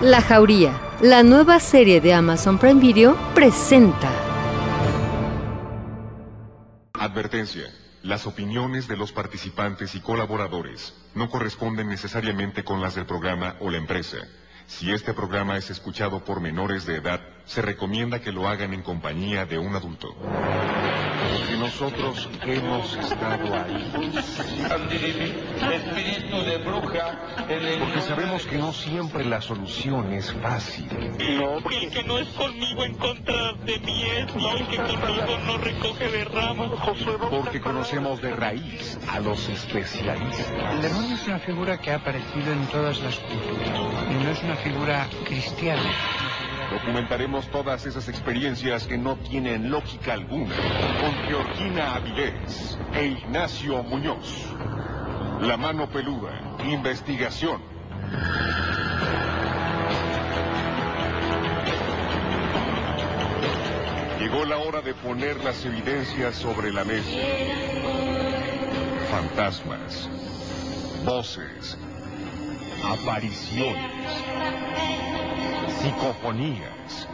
La Jauría, la nueva serie de Amazon Prime Video, presenta. Advertencia. Las opiniones de los participantes y colaboradores no corresponden necesariamente con las del programa o la empresa. Si este programa es escuchado por menores de edad, se recomienda que lo hagan en compañía de un adulto. Porque nosotros hemos estado ahí. Espíritu de bruja. Porque sabemos que no siempre la solución es fácil. No, el que no es conmigo en contra de mí es, y el que conmigo no recoge de ramas. Porque conocemos de raíz a los especialistas. El demonio es una figura que ha aparecido en todas las culturas. Y no es una figura cristiana. Documentaremos todas esas experiencias que no tienen lógica alguna con Georgina Avilés e Ignacio Muñoz. La mano peluda, investigación. Llegó la hora de poner las evidencias sobre la mesa. Fantasmas, voces, apariciones, psicofonías,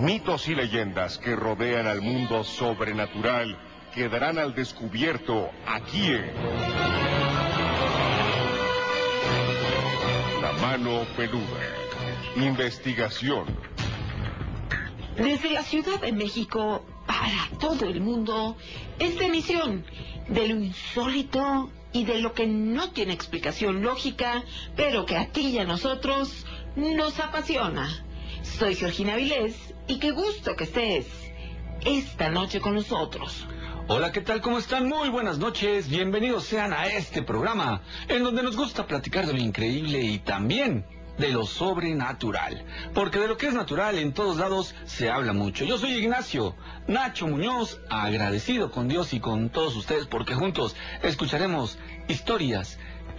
mitos y leyendas que rodean al mundo sobrenatural quedarán al descubierto aquí en La mano peluda. Investigación. Desde la Ciudad de México para todo el mundo, esta emisión de lo insólito y de lo que no tiene explicación lógica, pero que a ti y a nosotros nos apasiona. Soy Georgina Vilés y qué gusto que estés esta noche con nosotros. Hola, ¿qué tal? ¿Cómo están? Muy buenas noches. Bienvenidos sean a este programa en donde nos gusta platicar de lo increíble y también de lo sobrenatural. Porque de lo que es natural en todos lados se habla mucho. Yo soy Ignacio Nacho Muñoz, agradecido con Dios y con todos ustedes porque juntos escucharemos historias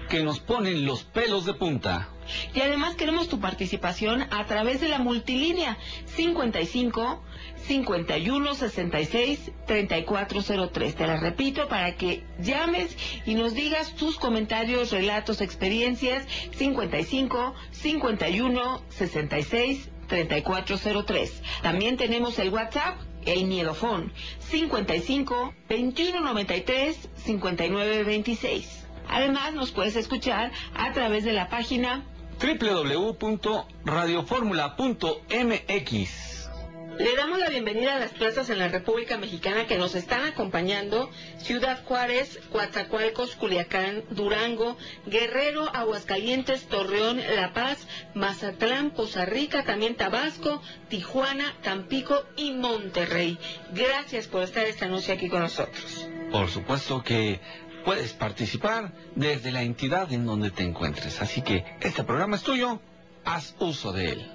que nos ponen los pelos de punta. Y además queremos tu participación a través de la multilínea 55 51 66 3403. Te la repito para que llames y nos digas tus comentarios, relatos, experiencias 55 51 66 3403. También tenemos el WhatsApp el Miedofón 55 21 93 59 26. Además, nos puedes escuchar a través de la página www.radioformula.mx. Le damos la bienvenida a las plazas en la República Mexicana que nos están acompañando. Ciudad Juárez, Coatzacoalcos, Culiacán, Durango, Guerrero, Aguascalientes, Torreón, La Paz, Mazatlán, Poza Rica, también Tabasco, Tijuana, Tampico y Monterrey. Gracias por estar esta noche aquí con nosotros. Por supuesto que puedes participar desde la entidad en donde te encuentres. Así que este programa es tuyo, haz uso de él.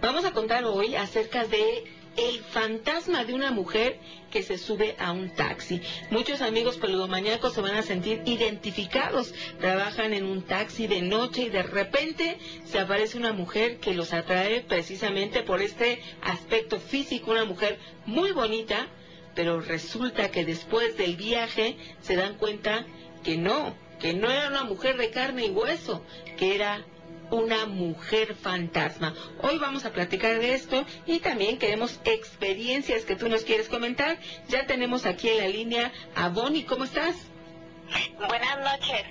Vamos a contar hoy acerca de el fantasma de una mujer que se sube a un taxi. Muchos amigos peludomaníacos se van a sentir identificados. Trabajan en un taxi de noche y de repente se aparece una mujer que los atrae precisamente por este aspecto físico, una mujer muy bonita, pero resulta que después del viaje se dan cuenta que no, que no era una mujer de carne y hueso, que era una mujer fantasma. Hoy vamos a platicar de esto y también queremos experiencias que tú nos quieres comentar. Ya tenemos aquí en la línea a Bonnie. ¿Cómo estás? Buenas noches,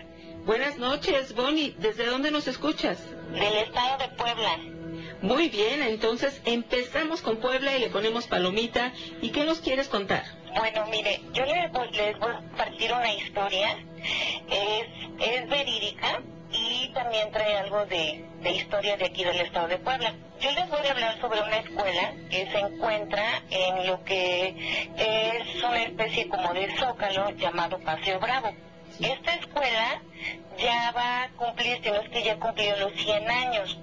Buenas noches, Bonnie. ¿Desde dónde nos escuchas? del estado de Puebla. Muy bien, entonces empezamos con Puebla y le ponemos palomita. ¿Y qué nos quieres contar? Bueno, mire, yo les voy, les voy a partir una historia. Es, es verídica y también trae algo de, de historia de aquí del estado de Puebla. Yo les voy a hablar sobre una escuela que se encuentra en lo que es una especie como de zócalo llamado Paseo Bravo. Esta escuela ya va a cumplir, si no es que ya cumplió los 100 años.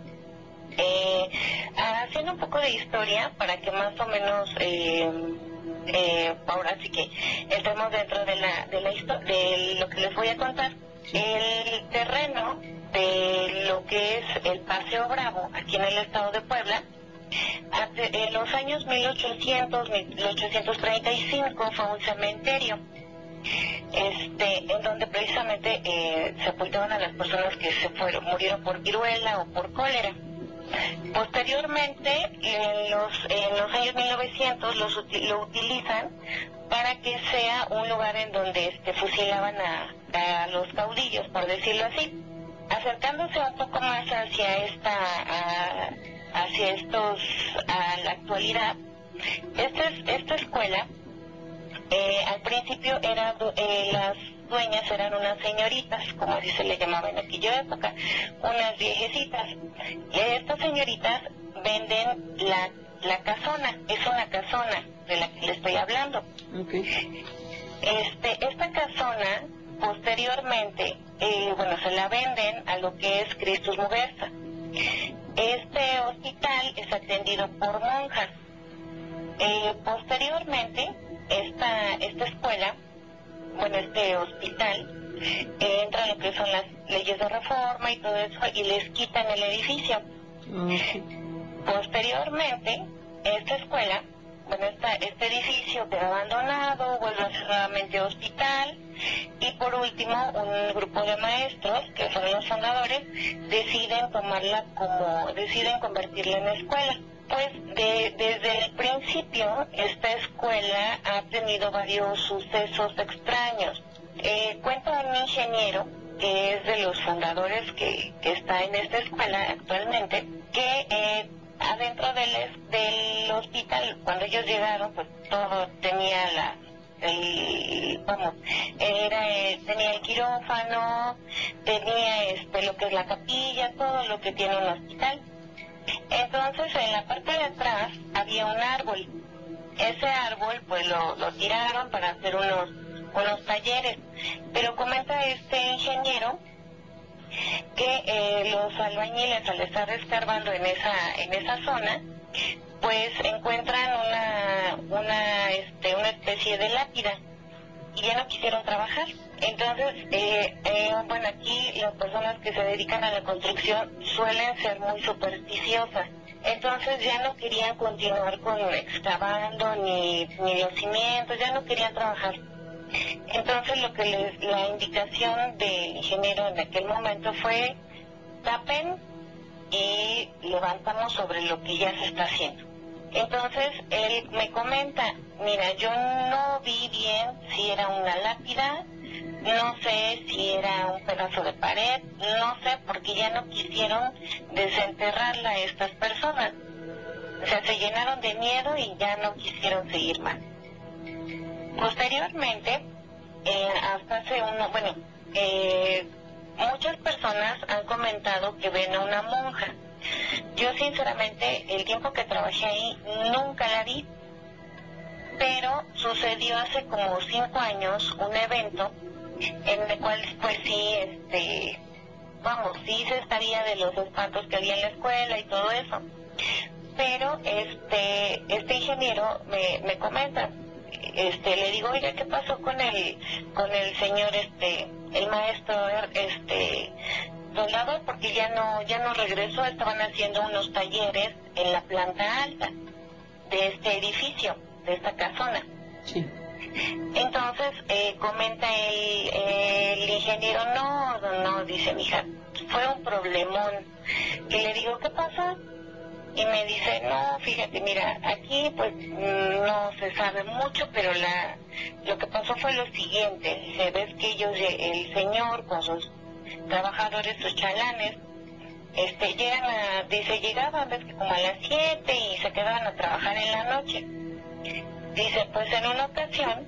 Eh, haciendo un poco de historia para que más o menos eh, eh, ahora sí que entremos dentro de la de la histo- de lo que les voy a contar el terreno de lo que es el Paseo Bravo aquí en el estado de Puebla en los años 1800 1835 fue un cementerio este, en donde precisamente eh, sepultaban a las personas que se fueron, murieron por viruela o por cólera. Posteriormente, en los, en los años 1900 los, lo utilizan para que sea un lugar en donde este, fusilaban a, a los caudillos, por decirlo así. Acercándose un poco más hacia esta, a- hacia estos, a la actualidad, esta, es- esta escuela eh, al principio era, eh, las dueñas eran unas señoritas, como así se le llamaba en aquella época, unas viejecitas. Estas señoritas venden la, la casona, es una casona de la que le estoy hablando. Este, esta casona, posteriormente, eh, bueno, se la venden a lo que es Cristus Muguerza. Este hospital es atendido por monjas. Eh, posteriormente, esta, esta escuela, bueno, este hospital, entra en lo que son las leyes de reforma y todo eso y les quitan el edificio. Posteriormente, esta escuela, bueno, esta, este edificio queda abandonado, vuelve a ser nuevamente hospital y por último un grupo de maestros, que son los fundadores, deciden tomarla como, deciden convertirla en escuela. Pues de- desde el principio esta escuela ha tenido varios sucesos extraños. Eh, cuenta un ingeniero que es de los fundadores que, que está en esta escuela actualmente, que eh, adentro del, del hospital, cuando ellos llegaron, pues todo tenía la, el, vamos, era, eh, tenía el quirófano, tenía este, lo que es la capilla, todo lo que tiene un hospital. Entonces, en la parte de atrás había un árbol. Ese árbol, pues lo, lo tiraron para hacer unos, unos talleres. Pero comenta este ingeniero que eh, los albañiles al estar escarbando en esa, en esa zona, pues encuentran una, una, este, una especie de lápida y ya no quisieron trabajar. Entonces, eh, eh, bueno, aquí las personas que se dedican a la construcción suelen ser muy supersticiosas. Entonces ya no querían continuar con excavando ni, ni los cimientos, ya no querían trabajar. Entonces lo que les, la indicación del ingeniero en aquel momento fue tapen y levantamos sobre lo que ya se está haciendo. Entonces él me comenta, mira, yo no vi bien si era una lápida, no sé si era un pedazo de pared, no sé porque ya no quisieron desenterrarla a estas personas. O sea, se llenaron de miedo y ya no quisieron seguir más. Posteriormente, eh, hasta hace uno, bueno, eh, muchas personas han comentado que ven a una monja. Yo sinceramente, el tiempo que trabajé ahí, nunca la vi. Pero sucedió hace como cinco años un evento en el cual, pues sí, este, vamos, sí se estaría de los espantos que había en la escuela y todo eso. Pero este, este ingeniero me, me comenta, este, le digo, oiga, ¿qué pasó con el, con el señor, este, el maestro, este, soldador? Porque ya no, ya no regresó, estaban haciendo unos talleres en la planta alta de este edificio, de esta casona. Entonces, eh, comenta el, el ingeniero, no, no, dice mi hija, fue un problemón. Y le digo, ¿qué pasó? Y me dice, no, fíjate, mira, aquí pues no se sabe mucho, pero la lo que pasó fue lo siguiente. Se ves que ellos, el señor con sus trabajadores, sus chalanes, este, llegan a, dice, llegaban, ves que como a las 7 y se quedaban a trabajar en la noche. Dice, pues en una ocasión,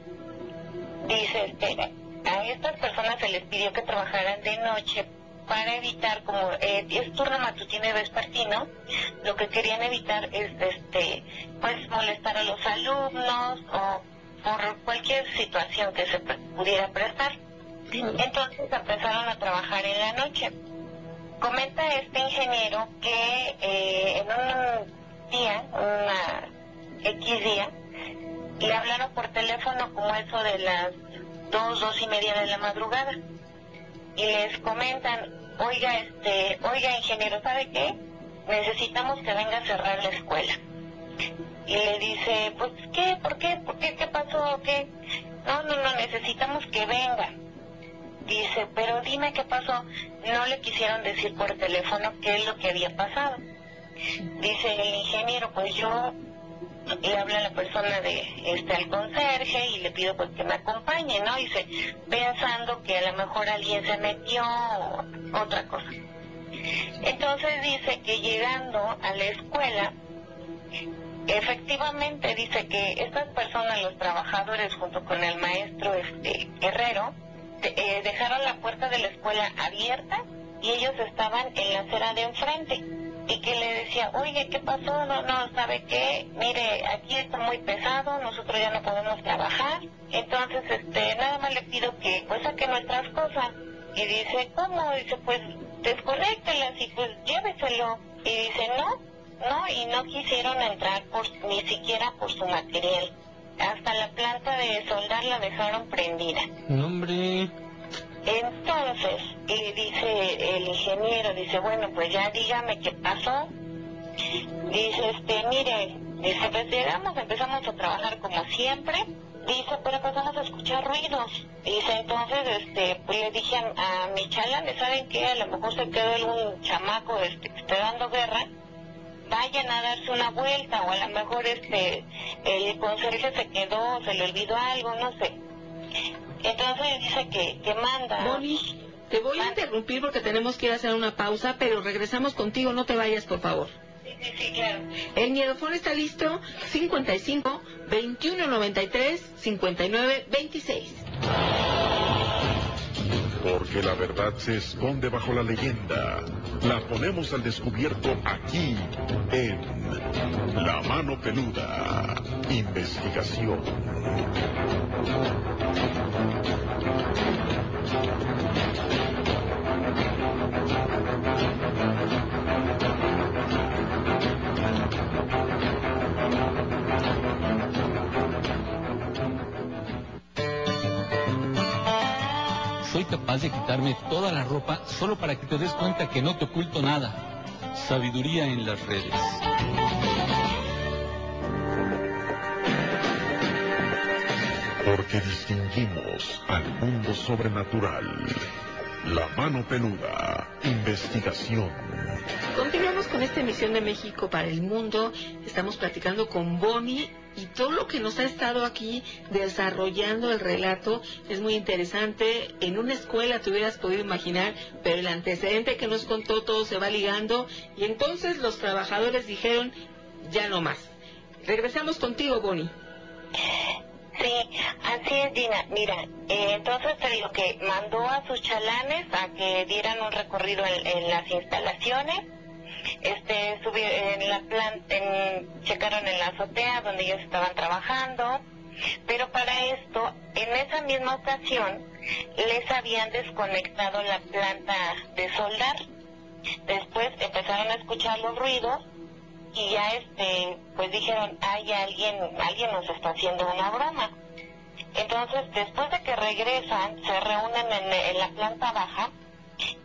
dice, este, a estas personas se les pidió que trabajaran de noche para evitar, como eh, es turno matutino y vespertino, lo que querían evitar es, este, pues molestar a los alumnos o por cualquier situación que se pudiera prestar. Entonces empezaron a trabajar en la noche. Comenta este ingeniero que eh, en un día, una X día, le hablaron por teléfono como eso de las dos, dos y media de la madrugada. Y les comentan, oiga, este, oiga ingeniero, ¿sabe qué? Necesitamos que venga a cerrar la escuela. Y le dice, pues, ¿qué? ¿Por qué? ¿Por qué? ¿Qué pasó? ¿Qué? No, no, no, necesitamos que venga. Dice, pero dime qué pasó. No le quisieron decir por teléfono qué es lo que había pasado. Dice el ingeniero, pues yo le habla a la persona de este al conserje y le pido pues que me acompañe, ¿no? Dice, pensando que a lo mejor alguien se metió o otra cosa. Entonces dice que llegando a la escuela, efectivamente dice que estas personas, los trabajadores junto con el maestro este Herrero, eh, dejaron la puerta de la escuela abierta y ellos estaban en la acera de enfrente y que le decía, oye, ¿qué pasó? No, no, ¿sabe qué? Mire, aquí está muy pesado, nosotros ya no podemos trabajar, entonces, este, nada más le pido que, pues, saque nuestras cosas. Y dice, ¿cómo? Dice, pues, desconéctelas y pues lléveselo. Y dice, no, no, y no quisieron entrar por, ni siquiera por su material. Hasta la planta de soldar la dejaron prendida. Nombre. Entonces, y dice el ingeniero, dice, bueno, pues ya dígame qué pasó. Dice, este, mire, dice, pues llegamos, empezamos a trabajar como siempre. Dice, pero empezamos a escuchar ruidos. Dice, entonces, este, pues le dije a, a mi chalán, ¿saben qué? A lo mejor se quedó algún chamaco este, que esté dando guerra. Vayan a darse una vuelta, o a lo mejor este, el conserje se quedó, se le olvidó algo, no sé. Entonces dice que, que manda. Bonnie, te voy a interrumpir porque tenemos que ir a hacer una pausa, pero regresamos contigo, no te vayas, por favor. Sí, sí, sí, claro. El miedofón está listo, 55 21 93 59 26. Porque la verdad se esconde bajo la leyenda. La ponemos al descubierto aquí, en La Mano Peluda. Investigación. Soy capaz de quitarme toda la ropa solo para que te des cuenta que no te oculto nada. Sabiduría en las redes. Porque distinguimos al mundo sobrenatural. La Mano Peluda. Investigación. Con esta emisión de México para el mundo. Estamos platicando con Bonnie y todo lo que nos ha estado aquí desarrollando el relato es muy interesante. En una escuela te hubieras podido imaginar, pero el antecedente que nos contó todo se va ligando y entonces los trabajadores dijeron, ya no más. Regresamos contigo, Bonnie. Sí, así es, Gina. Mira, eh, entonces te digo que mandó a sus chalanes a que dieran un recorrido en las instalaciones. Este, en la planta, en- checaron en la azotea donde ellos estaban trabajando. Pero para esto, en esa misma ocasión, les habían desconectado la planta de soldar. Después empezaron a escuchar los ruidos y ya este pues dijeron hay alguien alguien nos está haciendo una broma entonces después de que regresan se reúnen en, en la planta baja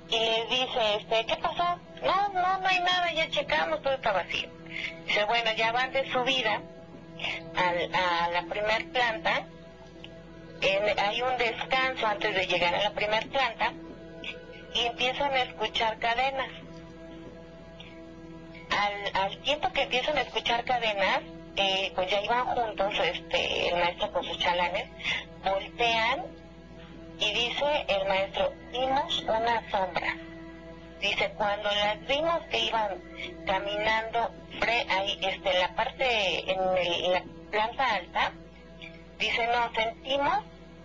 y les dice este qué pasó no no no hay nada ya checamos todo está vacío dice bueno ya van de subida al- a la primer planta En- hay un descanso antes de llegar a la primer planta y empiezan a escuchar cadenas. Al, al tiempo que empiezan a escuchar cadenas, eh, pues ya iban juntos, este, el maestro con sus chalanes, voltean y dice el maestro, vimos una sombra. Dice, cuando las vimos que iban caminando fre ahí, este, en la parte, en, el- la planta alta, dice, nos sentimos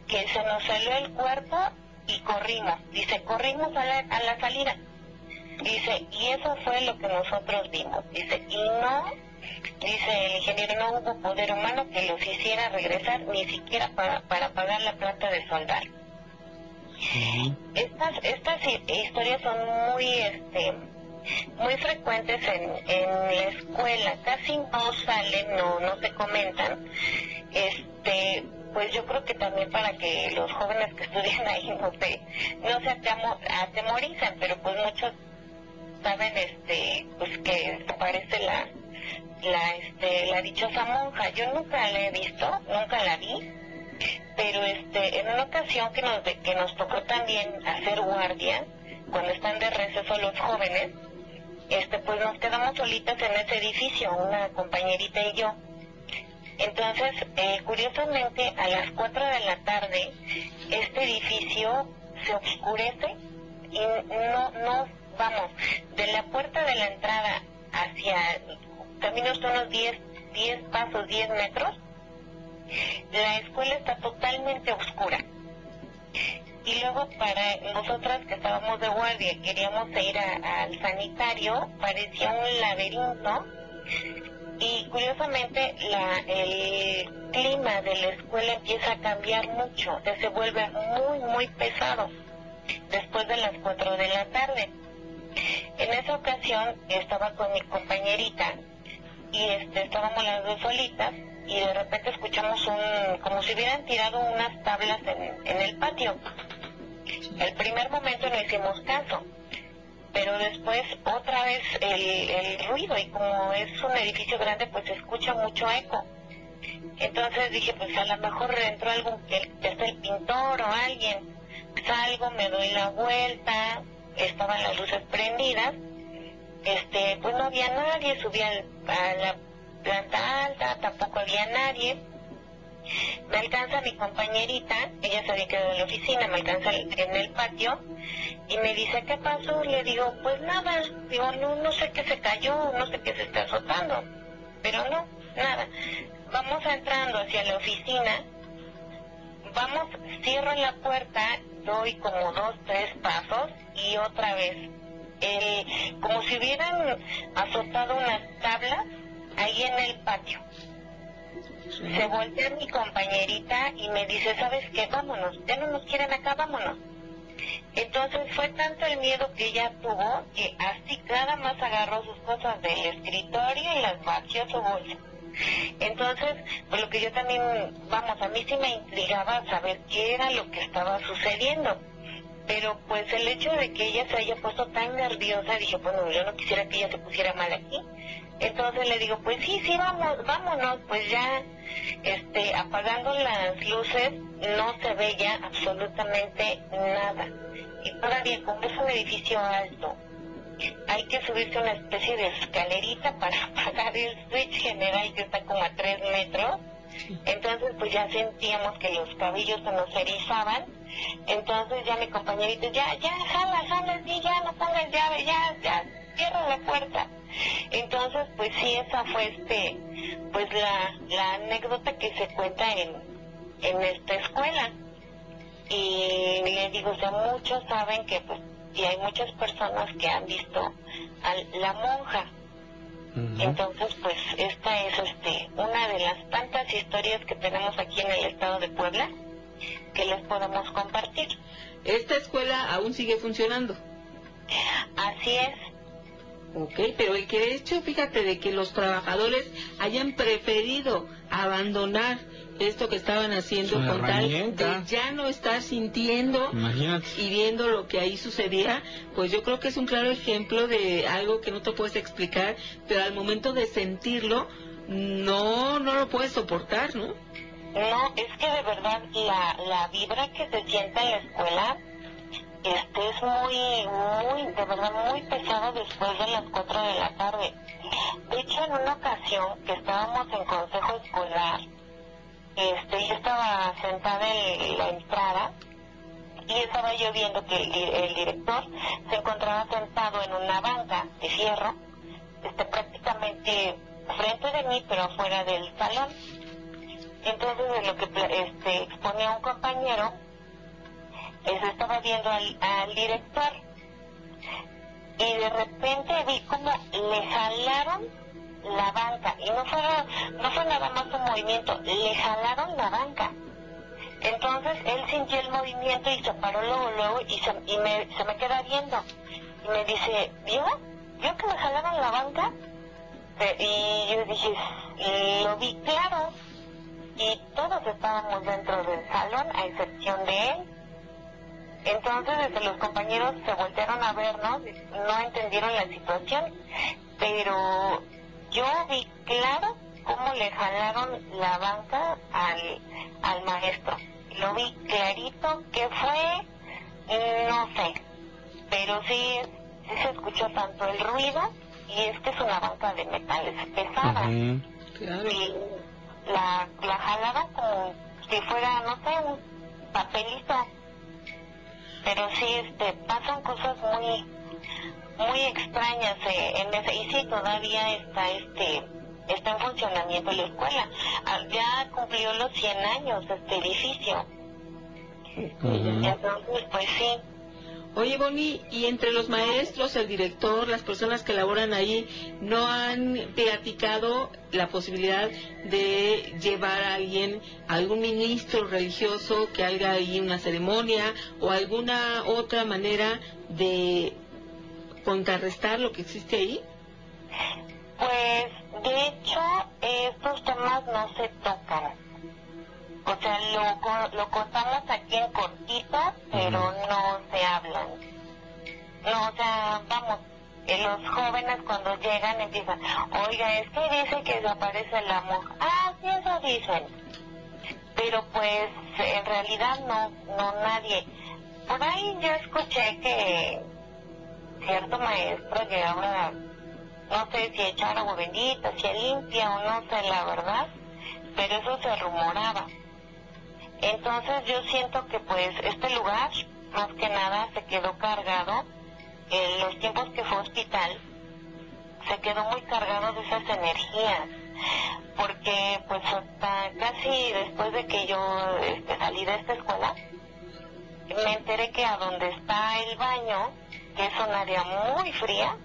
que se nos salió el cuerpo y corrimos. Dice, corrimos a la, a la salida. Dice, y eso fue lo que nosotros vimos. Dice, y no, dice el ingeniero, no hubo poder humano que los hiciera regresar ni siquiera para, para pagar la planta de soldar. Estas, estas hi- historias son muy, este, muy frecuentes en, en la escuela, casi no salen, no, no se comentan. Este, pues yo creo que también para que los jóvenes que estudian ahí no se, no se atemo- atemoricen, pero pues muchos saben este pues que aparece la la este la dichosa monja. Yo nunca la he visto nunca la vi pero este en una ocasión que nos que nos tocó también hacer guardia cuando están de receso los jóvenes este, pues nos quedamos solitas en ese edificio, una compañerita y yo. Entonces, eh, curiosamente, a las 4 de la tarde, este edificio se oscurece y no, no, vamos, de la puerta de la entrada hacia, caminos unos 10, 10 pasos, 10 metros, la escuela está totalmente oscura. Y luego para nosotras que estábamos de guardia, queríamos ir al sanitario, parecía un laberinto y curiosamente la, el clima de la escuela empieza a cambiar mucho, se vuelve muy, muy pesado después de las 4 de la tarde. En esa ocasión estaba con mi compañerita y este, estábamos las dos solitas y de repente escuchamos un, como si hubieran tirado unas tablas en, en el patio. El primer momento no hicimos caso pero después otra vez el, el ruido y como es un edificio grande pues se escucha mucho eco. Entonces dije pues a lo mejor entró algún, el, el pintor o alguien. Salgo, me doy la vuelta, estaban las luces prendidas, este, pues no había nadie, subí a la planta alta, tampoco había nadie. Me alcanza mi compañerita, ella se había quedado en la oficina, me alcanza en el patio y me dice, ¿qué pasó? Le digo, pues nada, digo, no, no sé qué se cayó, no sé qué se está azotando, pero no, nada. Vamos entrando hacia la oficina, vamos, cierro la puerta, doy como dos, tres pasos y otra vez, eh, como si hubieran azotado unas tablas ahí en el patio. Se voltea mi compañerita y me dice, ¿sabes qué? Vámonos, ya no nos quieren acá, vámonos. Entonces fue tanto el miedo que ella tuvo que así nada más agarró sus cosas del escritorio y las vació su bolsa. Entonces, pues lo que yo también, vamos, a mí sí me intrigaba saber qué era lo que estaba sucediendo. Pero pues el hecho de que ella se haya puesto tan nerviosa, dije, bueno, yo no quisiera que ella se pusiera mal aquí. Entonces le digo, pues sí, sí, vamos, vámonos, pues ya, este, apagando las luces, no se veía absolutamente nada. Y todavía, como es un edificio alto, hay que subirse una especie de escalerita para apagar el switch general que está como a tres metros. Entonces, pues ya sentíamos que los cabellos se nos erizaban. Entonces ya mi compañerito, ya, ya, jala, jala, sí, ya, no pongas llave, ya, ya, cierra la puerta. Entonces, pues sí, esa fue este, pues la, la anécdota que se cuenta en, en esta escuela. Y le digo, o sea, muchos saben que pues y hay muchas personas que han visto a la monja. Entonces, pues esta es este una de las tantas historias que tenemos aquí en el estado de Puebla que les podemos compartir. ¿Esta escuela aún sigue funcionando? Así es. Ok, pero el que de hecho, fíjate, de que los trabajadores hayan preferido abandonar esto que estaban haciendo con tal de ya no estar sintiendo y viendo lo que ahí sucedía, pues yo creo que es un claro ejemplo de algo que no te puedes explicar, pero al momento de sentirlo, no, no lo puedes soportar, ¿no? No, es que de verdad la, la vibra que se siente en la escuela este es muy, muy, de verdad muy pesado después de las 4 de la tarde. De hecho, en una ocasión que estábamos en consejo escolar, este, yo estaba sentada en la entrada y estaba yo viendo que el, director se encontraba sentado en una banca de fierro, este, prácticamente frente de mí, pero fuera del salón. Entonces, de lo que este, exponía un compañero, eso estaba viendo al, al director y de repente vi como le jalaron la banca y no fue, no fue nada más un movimiento, le jalaron la banca. Entonces él sintió el movimiento y se paró luego, luego y, se, y me, se me queda viendo y me dice, ¿vio? ¿Vio que me jalaron la banca? y yo dije, lo vi claro y todos estábamos dentro del salón a excepción de él. Entonces, desde los compañeros se voltearon a vernos, no entendieron la situación, pero yo vi claro cómo le jalaron la banca al, al maestro. Lo vi clarito, que fue, no sé, pero sí, sí se escuchó tanto el ruido y es que es una banca de metales pesada. Claro. Y la, la jalaba como si fuera, no sé, un papelito. Pero sí, este, pasan cosas muy, muy extrañas eh, en ese, y sí, todavía está, este, está en funcionamiento la escuela. Ah, ya cumplió los 100 años este edificio. Ujú. Entonces, pues sí, Oye, Bonnie, y entre los maestros, el director, las personas que laboran ahí, ¿no han platicado la posibilidad de llevar a alguien, algún ministro religioso que haga ahí una ceremonia o alguna otra manera de contrarrestar lo que existe ahí? Pues, de hecho, estos temas no se tocan. O sea, lo, lo contamos aquí en cortitas, pero no se hablan. No, o sea, vamos, los jóvenes cuando llegan empiezan, oiga, es que dice que desaparece el amor. Ah, sí, eso dicen. Pero pues, en realidad no, no nadie. Por ahí yo escuché que cierto maestro llegaba no sé si echar agua bendita, si limpia o no sé la verdad, pero eso se rumoraba. Entonces yo siento que pues este lugar, más que nada, se quedó cargado, en los tiempos que fue hospital, se quedó muy cargado de esas energías, porque pues hasta casi después de que yo este, salí de esta escuela, me enteré que a donde está el baño, que es un área muy fría,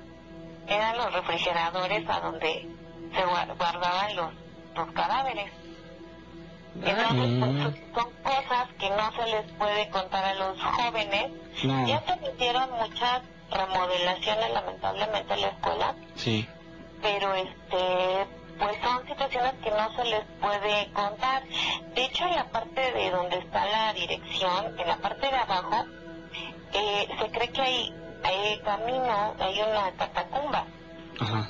eran los refrigeradores a donde se gua- guardaban los, los cadáveres. Entonces, Mm. pues, son cosas que no se les puede contar a los jóvenes. No. Ya se hicieron muchas remodelaciones, lamentablemente, en la escuela, Sí. pero este pues son situaciones que no se les puede contar. De hecho, en la parte de donde está la dirección, en la parte de abajo, eh, se cree que hay, hay camino, hay una catacumba Ajá.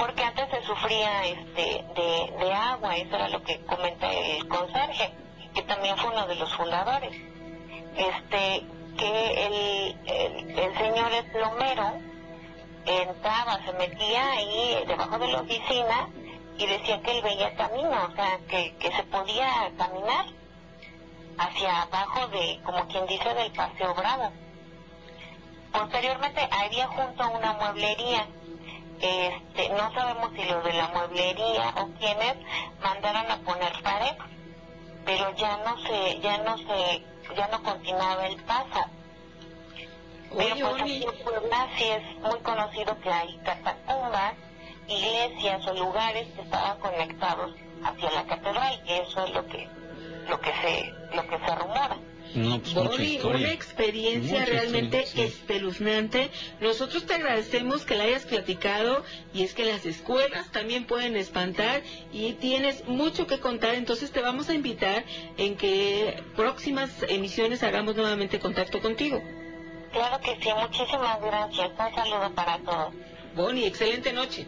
Porque antes se sufría este de, agua, eso era lo que comenta el conserje, que también fue uno de los fundadores. Este, que el, el, el señor es plomero, entraba, se metía ahí debajo de la oficina y decía que él veía camino, o sea, que, que se podía caminar hacia abajo de, como quien dice, del Paseo Bravo. Posteriormente había junto una mueblería este, no sabemos si los de la mueblería o quienes mandaron a poner pared, pero ya no se, ya no se, ya no continuaba el paso. Pero Oye, pues Bonnie, aquí en Puebla sí es muy conocido que hay catacumbas, iglesias o lugares que estaban conectados hacia la catedral, y eso es lo que, lo que se, lo que se rumora. No, pues mucha Bonnie, historia. una experiencia Mucha realmente historia, sí. espeluznante. Nosotros te agradecemos que la hayas platicado y es que las escuelas también pueden espantar y tienes mucho que contar, entonces te vamos a invitar en que próximas emisiones hagamos nuevamente contacto contigo. Claro que sí, muchísimas gracias. Un saludo para todos. Bonnie, excelente noche.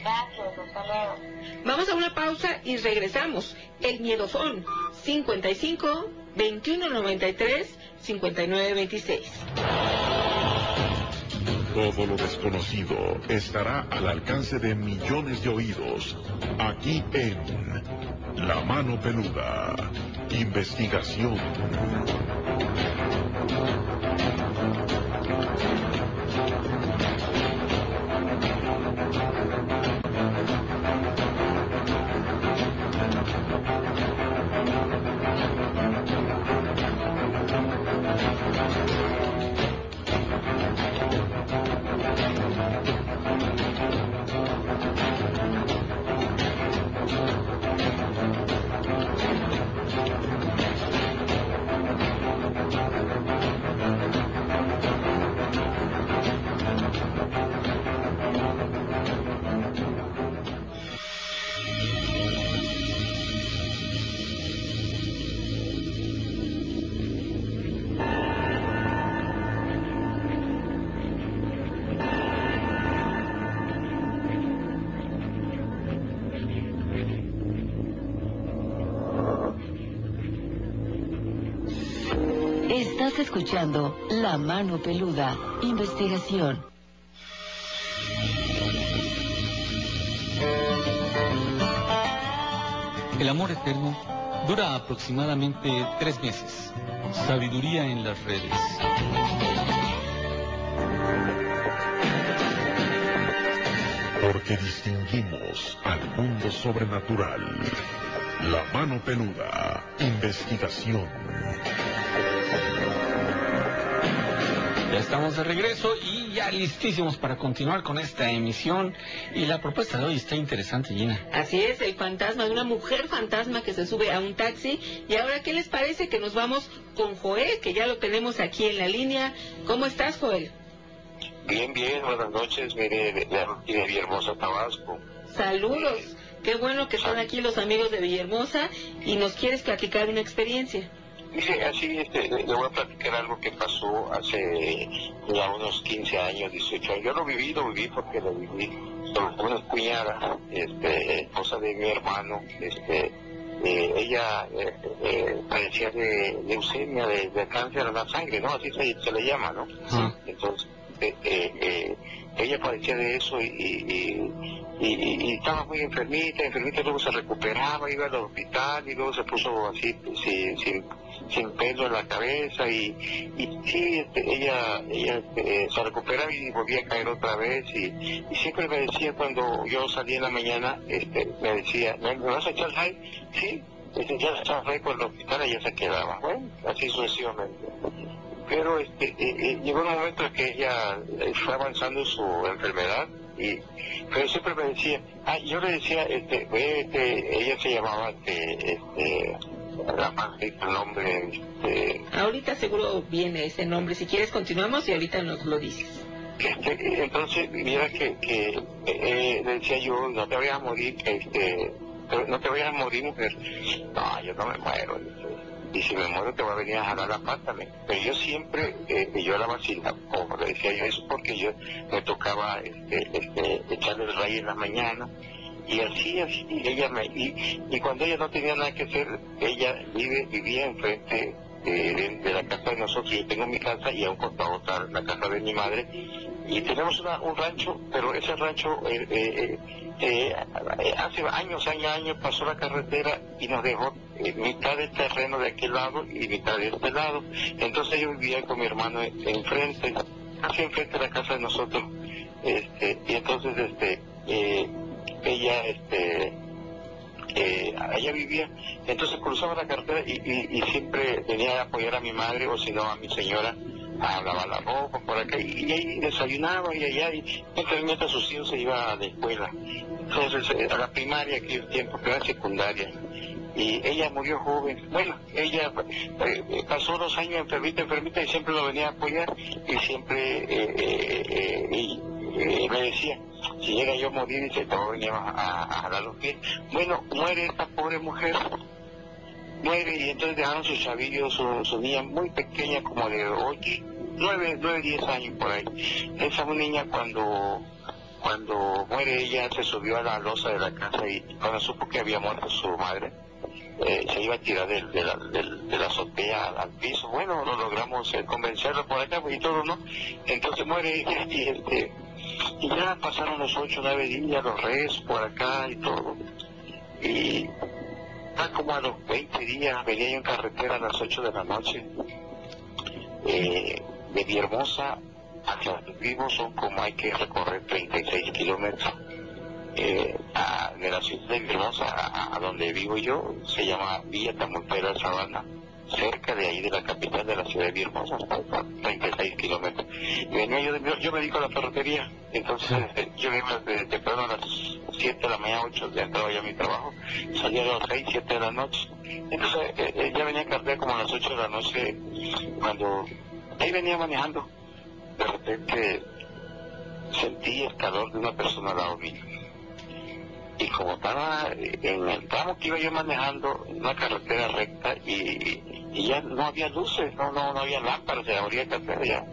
Gracias, hasta luego. Vamos a una pausa y regresamos. El miedofón 55 21 93 59 26. Todo lo desconocido estará al alcance de millones de oídos. Aquí en La Mano Peluda. Investigación. La Mano Peluda, investigación. El amor eterno dura aproximadamente tres meses. Sabiduría en las redes. Porque distinguimos al mundo sobrenatural. La mano peluda. Investigación. Estamos de regreso y ya listísimos para continuar con esta emisión. Y la propuesta de hoy está interesante, Gina. Así es, el fantasma de una mujer fantasma que se sube a un taxi. Y ahora, ¿qué les parece que nos vamos con Joel, que ya lo tenemos aquí en la línea? ¿Cómo estás, Joel? Bien, bien, buenas noches, mire, de, de, de Villahermosa, Tabasco. Saludos. Qué bueno que están aquí los amigos de Villahermosa y nos quieres platicar una experiencia. Mire, así este, le, voy a platicar algo que pasó hace ya unos 15 años, 18 años. Yo lo viví, lo viví porque lo viví con una cuñada, este, esposa de mi hermano, este, eh, ella eh, eh, padecía de leucemia, de, de cáncer en la sangre, ¿no? Así se, se le llama, ¿no? Ah. Entonces, eh, eh, eh, ella padecía de eso y, y, estaba muy enfermita, enfermita, luego se recuperaba, iba al hospital y luego se puso así, sin, sin, pelo en la cabeza y, y sí, este, ella, ella este, se recuperaba y volvía a caer otra vez y, siempre me decía cuando yo salía en la mañana, este, me decía, ¿me, vas a echar high? Sí, este, ya estaba con el hospital y ella se quedaba, bueno, así sucesivamente pero este, eh, eh, llegó un momento en que ella fue avanzando su enfermedad y pero siempre me decía ah yo le decía este, este ella se llamaba este, este la madre, el nombre este, Ahorita seguro viene ese nombre. Si quieres continuamos y ahorita nos lo dices. este, entonces mira que, que eh, le decía yo no te vayas a morir este no te vayas a morir mujer no yo no me muero dice. Y si me muero te va a venir a jalar la pata pero yo siempre eh, yo la vacilaba como le decía yo eso porque yo me tocaba este, este, echarle el rayo en la mañana y así así ella me y, y cuando ella no tenía nada que hacer ella vive vivía enfrente de, de- de la casa de nosotros yo tengo mi casa y a un costado está la casa de mi madre. Y tenemos una- un rancho pero ese rancho eh, eh, eh, eh, hace años años años pasó la carretera y nos dejó mitad del terreno de aquel lado y mitad de este lado. Entonces yo vivía con mi hermano en- enfrente casi enfrente de la casa de nosotros. Este y entonces este ella este eh, ella vivía, entonces cruzaba la carretera y, y- siempre venía a apoyar a mi madre o si no a mi señora a lavar la ropa por acá. Y, y desayunaba y allá y mientras, sus hijos se iba a la escuela. Entonces eh, a la primaria aquel tiempo que era secundaria. Y ella murió joven. Bueno ella eh, eh, pasó dos años enfermita enfermita y siempre lo venía a apoyar y siempre eh, eh, me decía si llega yo a morir dice te voy a a, jalar los pies bueno muere esta pobre mujer muere y entonces dejaron sus chavillos, su, su niña muy pequeña, como de 8, 9, 9, 10 años por ahí. Esa niña cuando cuando muere ella se subió a la losa de la casa y cuando supo que había muerto su madre, eh, se iba a tirar del- de, la, del- de la azotea al, piso. Bueno, lo logramos eh, convencerlo por acá y todo, ¿no? Entonces muere ella y este y ya pasaron los 8, 9 días, los reyes por acá y todo. Y Ah, como a los 20 días venía yo en carretera a las 8 de la noche. Eh, de Villahermosa hacia donde vivo son como hay que recorrer 36 kilómetros. Eh, a- de la ciudad de Villahermosa a, a donde vivo yo se llama Villa Tamulpera Sabana, cerca de ahí de la capital de la ciudad de Villahermosa, hasta hasta 36 kilómetros. Y venía yo, de- yo me dedico a la ferretería, entonces eh, yo iba desde temprano a las 7 de la mañana, 8 de entraba ya a mi trabajo, salía a las 6, 7 de la noche. Entonces eh, eh, ya venía a carretera como a las 8 de la noche, cuando ahí venía manejando, de repente sentí el calor de una persona al lado mío. Y como estaba en el tramo que iba yo manejando, una carretera recta, y, y ya no había luces, no, no, no había lámparas, se abría carretera ya.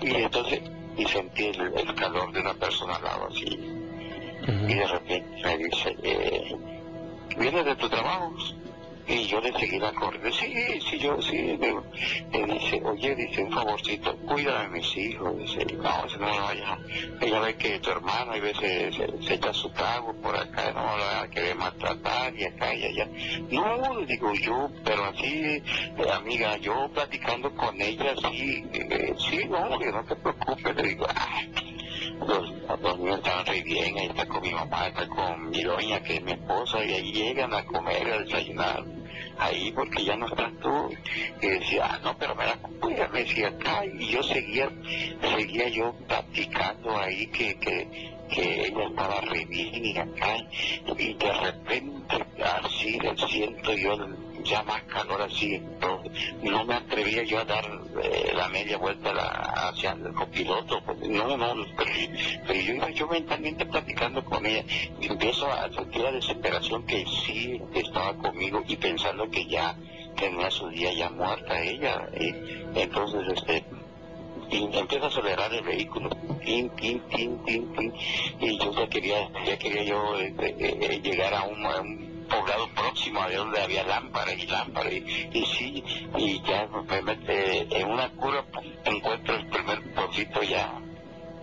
Y entonces, y sentí el, el calor de una persona al lado así. Y de repente me dice, eh, ¿vienes de tu trabajo? Y yo le seguí la corriente, sí, sí, yo, sí. Le dice, oye, dice, un favorcito, cuida de mis hijos. Dice, no, no me vayas. Ella ve que tu hermano a veces se, echa su trago por acá, no la va a querer maltratar y acá y allá. No, digo yo, pero así, eh, amiga, yo platicando con ella, sí, eh, sí, no, no te preocupes, le digo, ay, los, los niños estaban re bien, ahí está con mi mamá, está con mi doña, que es mi esposa, y ahí llegan a comer, a desayunar ahí porque ya no estás tú. Y decía, ah, no, pero me la cuida, me decía acá, y yo seguía, seguía yo practicando ahí que, que, que ella estaba re bien y acá, y de repente así le siento yo ya más calor así, no me atrevía yo a dar eh, la media vuelta hacia el copiloto, pues, no, no, pero, yo iba yo mentalmente platicando con ella y empiezo a sentir la desesperación que sí estaba conmigo y pensando que ya tenía su día ya muerta ella, y entonces este y empieza a acelerar el vehículo, tin, tin, tin, y yo ya quería, ya quería yo este, eh, eh, llegar a a un poblado próximo a donde había lámparas y lámparas y, sí y ya me mete en una cura encuentro el primer pueblito ya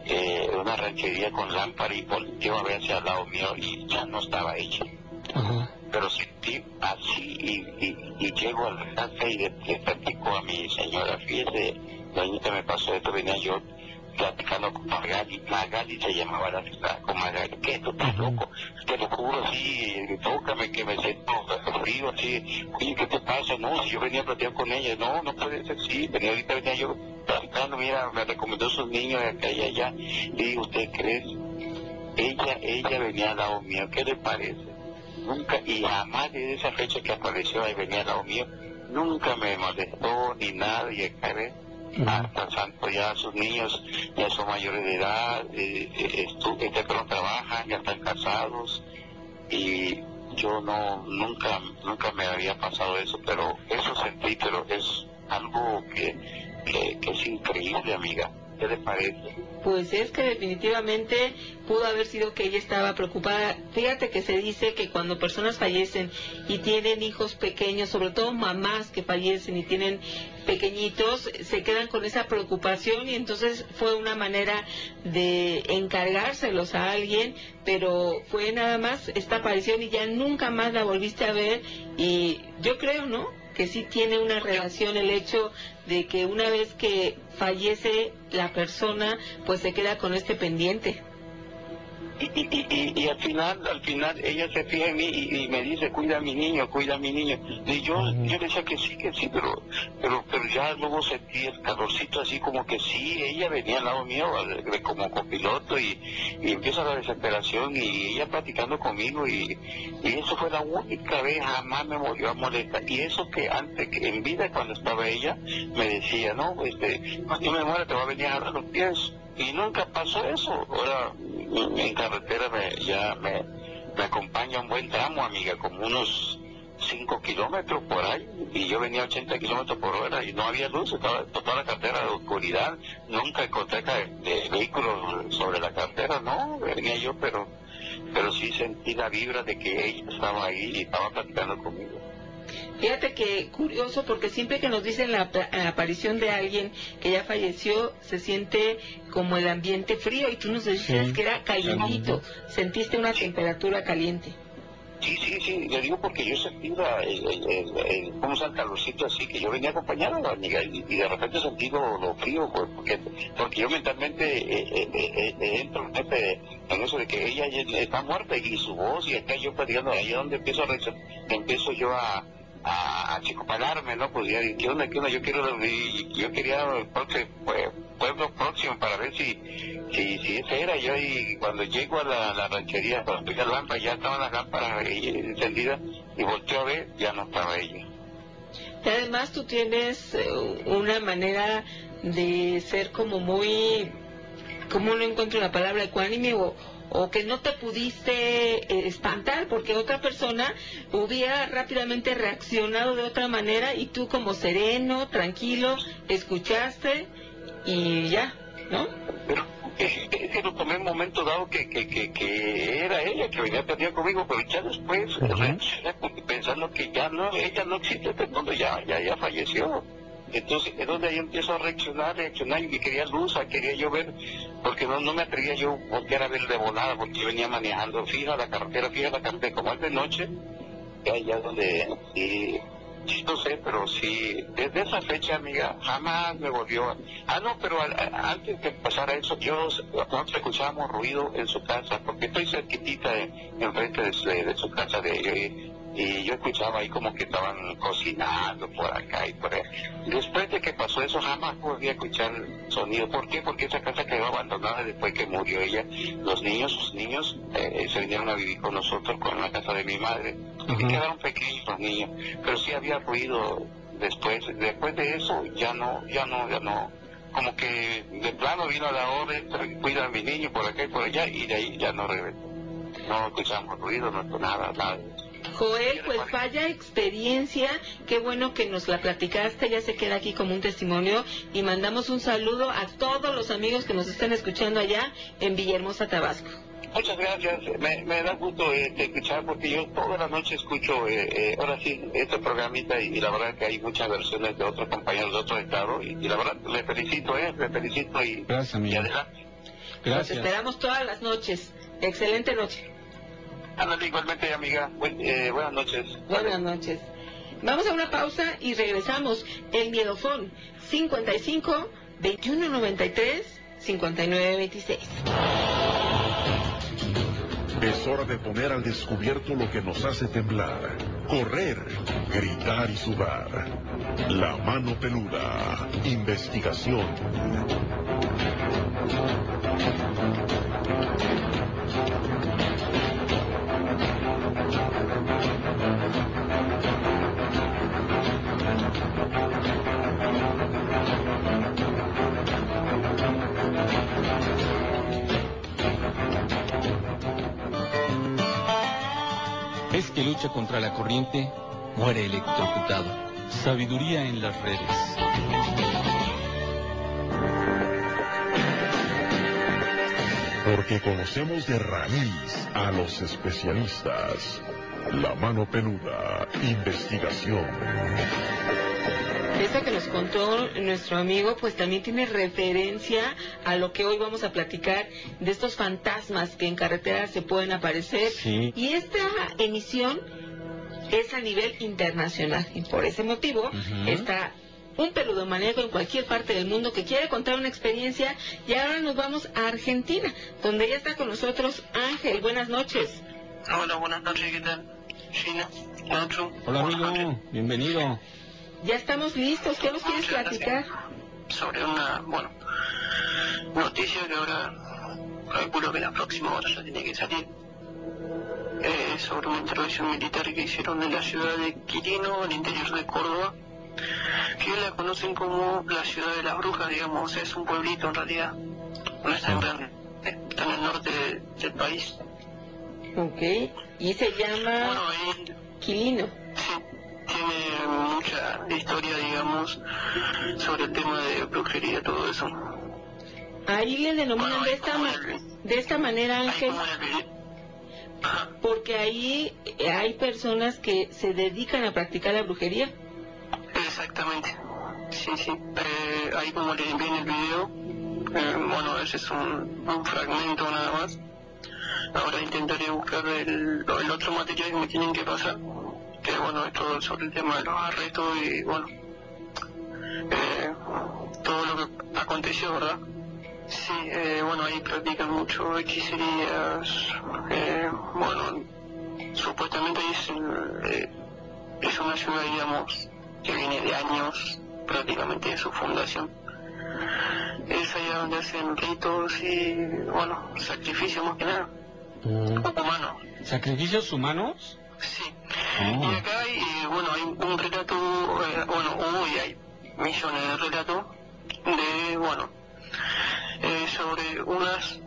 eh, una ranchería con lámpara y volteo a ver hacia el lado mío y ya no estaba hecho. Pero sentí así y, y, llego a la casa y le, platico a mi señora fíjese doñita me pasó esto venía yo platicando con Magali, Magali se llamaba la con Magali, ¿qué tú estás loco? Te lo juro así, tócame que me siento frío así, oye, ¿qué te pasa? No, si yo venía a platicar con ella, no, no puede ser, sí, venía ahorita venía yo platicando, mira, me recomendó sus niños de acá y allá, y ¿usted cree? Ella, ella venía al lado mío, ¿qué le parece? Nunca, y jamás desde esa fecha que apareció ahí venía al lado mío, nunca me molestó ni nada, y acá hasta santo ya sus niños ya son mayores de edad, eh, eh, este, pero trabajan, ya están casados y yo no nunca nunca me había pasado eso, pero eso sentí, pero es algo que, que es increíble, amiga. ¿Qué le parece? Pues es que definitivamente pudo haber sido que ella estaba preocupada. Fíjate que se dice que cuando personas fallecen y tienen hijos pequeños, sobre todo mamás que fallecen y tienen pequeñitos, se quedan con esa preocupación y entonces fue una manera de encargárselos a alguien, pero fue nada más esta aparición y ya nunca más la volviste a ver y yo creo, ¿no? Que sí tiene una relación el hecho de que una vez que fallece la persona, pues se queda con este pendiente. Y, y, al final, al final, ella se fija en mí y, me dice, cuida a mi niño, cuida a mi niño. Y yo, yo le decía que sí, que sí, pero, pero, pero ya luego sentí el calorcito así como que sí, ella venía al lado mío como copiloto y, y empieza la desesperación y ella platicando conmigo y, y eso fue la única vez, jamás me volvió a molestar. Y eso que antes, que en vida cuando estaba ella, me decía, no, este, cuando me muera te va a venir a los pies y nunca pasó eso. Ahora en carretera me, ya me, acompaña un buen tramo, amiga, como unos 5 kilómetros por ahí, y yo venía a 80 kilómetros por hora y no había luz, estaba toda la carretera de oscuridad, nunca encontré de vehículos sobre la carretera, no, venía yo, pero, pero sí sentí la vibra de que ella estaba ahí y estaba platicando conmigo. Fíjate que curioso porque siempre que nos dicen la, aparición de alguien que ya falleció, se siente como el ambiente frío y tú nos decías que era calientito, sentiste una temperatura caliente. Sí, sí, sí, le digo porque yo sentí la, el, el, el, como San Carlosito así, que yo venía acompañado a la amiga y, de repente sentí lo, frío, pues, porque, porque yo mentalmente eh, eh, eh, eh entro en, este, en eso de que ella está muerta y su voz y acá yo platicando, ahí donde empiezo a empiezo yo a a, a ¿no? Pues ya, ¿qué onda, qué onda? Yo quiero, yo quería el pues, pueblo próximo para ver si, si, si ese era yo y cuando llego a la, ranchería para la lámpara, ya estaban las lámparas encendidas y volteo a ver, ya no estaba ella. Y además tú tienes eh, una manera de ser como muy, ¿cómo no encuentro la palabra ecuánime o, o que no te pudiste eh, espantar porque otra persona hubiera rápidamente reaccionado de otra manera y tú como sereno, tranquilo, escuchaste y ya, ¿no? Que lo tomé en un momento dado que, que, que, era ella que venía a conmigo, pero ya después pensando que ya no, ella no existe en este mundo, ya, ya, ya falleció. Entonces es donde yo empiezo a reaccionar, reaccionar y quería luz, quería yo ver, porque no, no me atrevía yo voltear a ver de volada, porque yo venía manejando fija la carretera, fija la carretera, como es de noche, allá donde, y no sé, pero sí, desde esa fecha, amiga, jamás me volvió. Ah, no, pero antes de pasar a eso, yo, nosotros escuchábamos ruido en su casa, porque estoy cerquitita enfrente de, de, su casa de ellos y yo escuchaba ahí como que estaban cocinando por acá y por allá. Después de que pasó eso jamás volví a escuchar sonido. ¿Por qué? Porque esa casa quedó abandonada después que murió ella. Los niños, sus niños, eh, se vinieron a vivir con nosotros, con la casa de mi madre. Y quedaron pequeños los niños. Pero sí había ruido después. Después de eso ya no, ya no, ya no. Como que de plano vino a la orden, cuida a mi niño por acá y por allá y de ahí ya no regresó. No escuchamos ruido, no nada, nada. Joel, pues vaya experiencia, qué bueno que nos la platicaste, ya se queda aquí como un testimonio y mandamos un saludo a todos los amigos que nos están escuchando allá en Villahermosa, Tabasco. Muchas gracias, me, da gusto eh, escuchar porque yo toda la noche escucho, eh, eh, ahora sí, este programita y, la verdad que hay muchas versiones de otros compañeros de otro estado y, la verdad le felicito, eh, le felicito y, gracias, y adelante. Gracias. esperamos todas las noches. Excelente noche. Ándale, igualmente, amiga. Eh, buenas noches. Buenas noches. Vamos a una pausa y regresamos. El Miedofón 55 2193 5926. Es hora de poner al descubierto lo que nos hace temblar, correr, gritar y sudar. La mano peluda. Investigación. Que lucha contra la corriente, muere electrocutado. Sabiduría en las redes. Porque conocemos de raíz a los especialistas. La mano peluda, investigación. Esta que nos contó nuestro amigo, pues también tiene referencia a lo que hoy vamos a platicar de estos fantasmas que en carretera se pueden aparecer. Y esta emisión es a nivel internacional y por ese motivo está un peludo maníaco en cualquier parte del mundo que quiere contar una experiencia y ahora nos vamos a Argentina, donde ya está con nosotros Ángel. Buenas noches. Hola, buenas noches, ¿qué tal? Hola amigo, bienvenido. Ya estamos listos, ¿qué nos quieres platicar? Sobre una, bueno, noticia que ahora calculo que la próxima hora ya tiene que salir. Eh, sobre una intervención militar que hicieron en la ciudad de Quirino, al interior de Córdoba, que la conocen como la ciudad de las brujas, digamos, es un pueblito en realidad, no es tan grande, está en el norte del país. Ok, y se llama bueno, ahí, Quilino. Historia, digamos, sobre el tema de brujería, todo eso. Ahí le denominan de, esta de esta manera, Ángel. Porque ahí hay personas que se dedican a practicar la brujería. Exactamente. Sí, sí. Eh, ahí como le envié en el video, eh, bueno, ese es un, un fragmento nada más. Ahora intentaré buscar el, el otro material que me tienen que pasar que bueno, es todo sobre el tema de los arrestos y bueno, eh, todo lo que aconteció, ¿verdad? Sí, eh, bueno, ahí practican mucho hechicerías, eh, bueno, supuestamente es, eh, es una ciudad, digamos, que viene de años prácticamente de su fundación. Es allá donde hacen ritos y, bueno, sacrificios más que nada. Mm. Humanos. ¿Sacrificios humanos? Sí. Y ah. acá hay, eh, bueno, hay un relato, eh, bueno, hubo y hay millones de relatos de, bueno, eh, sobre unas,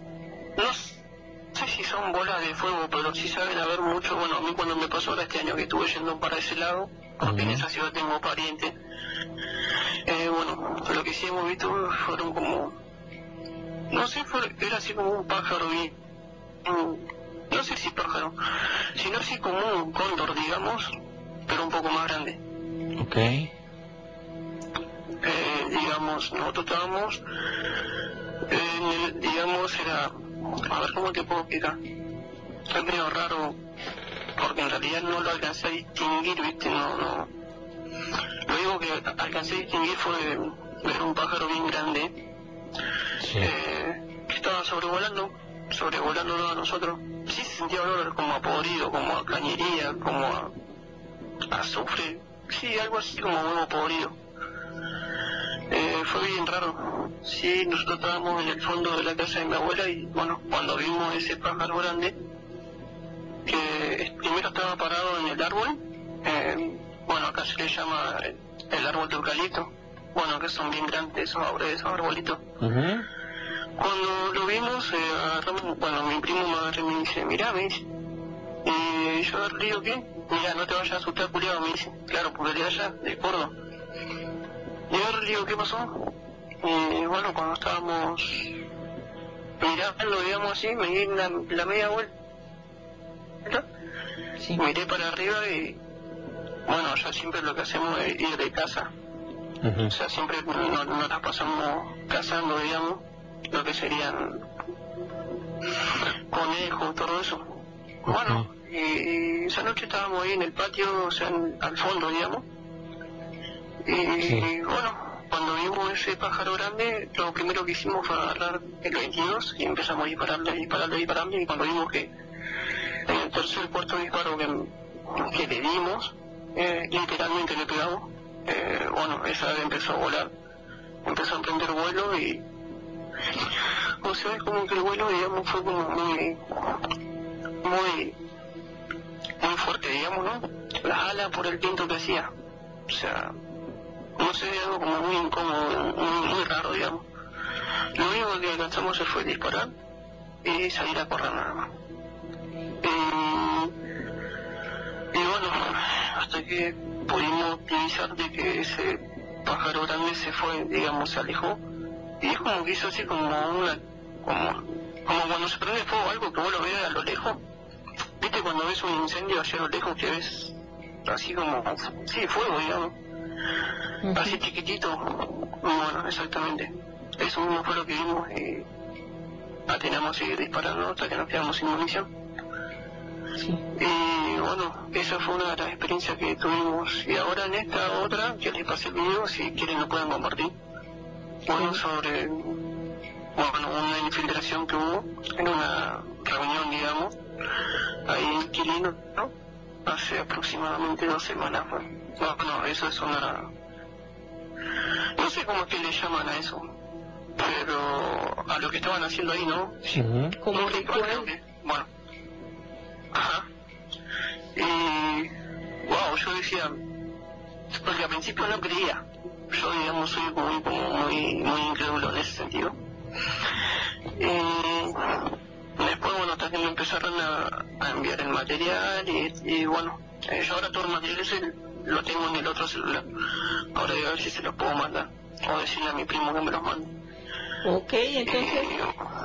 no sé si son bolas de fuego, pero sí saben haber mucho, bueno, a mí cuando me pasó este año que estuve yendo para ese lado, porque en esa ciudad tengo parientes, eh, bueno, lo que sí hemos visto fueron como, no sé, fue, era así como un pájaro bien, no sé si pájaro, sino así como un cóndor, digamos, pero un poco más grande. Ok. digamos, nosotros estábamos, digamos, era, a ver cómo te puedo explicar, es medio raro, porque en realidad no lo alcancé a distinguir, viste, no, no, lo único que alcancé a distinguir fue ver un pájaro bien grande, eh, que estaba sobrevolando, sobrevolando a nosotros, sí se sentía olor como a podrido, como a cañería, como a azufre, sí, algo así como huevo podrido. Eh, fue bien raro. Sí, nosotros estábamos en el fondo de la casa de mi abuela y bueno, cuando vimos ese pájaro grande, que primero estaba parado en el árbol, eh, bueno, acá se le llama el árbol de eucalipto, bueno, que son bien grandes esos, esos arbolitos. Cuando lo vimos, eh, agarramos, bueno, mi primo me agarró y me dice, mirá, me dice, y yo le digo, ¿qué? Mira, no te vayas a asustar, culiado, me dice. Claro, porque de allá, de Córdoba. Y yo le digo, ¿qué pasó? Y bueno, cuando estábamos mirando, digamos así, me di la, la media vuelta. Miré para arriba y, bueno, ya siempre lo que hacemos es ir de casa. O sea, siempre nos no las pasamos cazando, digamos, lo que serían conejos, todo eso. Bueno, y, esa noche estábamos ahí en el patio, o sea, al fondo, digamos. Y, bueno, cuando vimos ese pájaro grande, lo primero que hicimos fue agarrar el 22 y empezamos a dispararle, dispararle, dispararle. Y cuando vimos que en el tercer cuarto disparo que, que le dimos, eh, literalmente le pegamos, eh, bueno, esa vez empezó a volar, empezó a emprender vuelo y. O sea, es como que el vuelo, digamos, fue como muy muy, muy fuerte, digamos, ¿no? Las alas por el viento que hacía. O sea, no sé, algo como muy incómodo, muy, raro, digamos. Lo único que alcanzamos fue disparar y salir a correr nada más. Y, bueno, hasta que pudimos utilizar de que ese pájaro grande se fue, digamos, se alejó. Y es como que hizo así como una, como, como cuando se prende fuego algo que vos lo veas a lo lejos ¿Viste cuando ves un incendio allá a lo lejos que ves así como, sí, fuego, digamos? Así chiquitito. Bueno, exactamente. Eso mismo fue lo que vimos y atenamos a seguir disparando hasta que nos quedamos sin munición. Y bueno, esa fue una de las experiencias que tuvimos. Y ahora en esta otra, que les pasé el video, si quieren lo pueden compartir. Bueno, sobre bueno, una infiltración que hubo en una reunión, digamos, ahí en Quilino, ¿no? Hace aproximadamente dos semanas. No, no, eso es una... No sé cómo es que le llaman a eso, pero a lo que estaban haciendo ahí, ¿no? Sí. Como ritual. Bueno. Ajá. Y... Wow, yo decía... Porque al principio no creía. Yo, digamos, soy muy, muy, muy incrédulo en ese sentido. Y Después, bueno, hasta que me empezaron a, enviar el material y, bueno, eh, yo ahora todo el material ese lo tengo en el otro celular. Ahora voy a ver si se los puedo mandar o decirle a mi primo que me los mande. Ok, entonces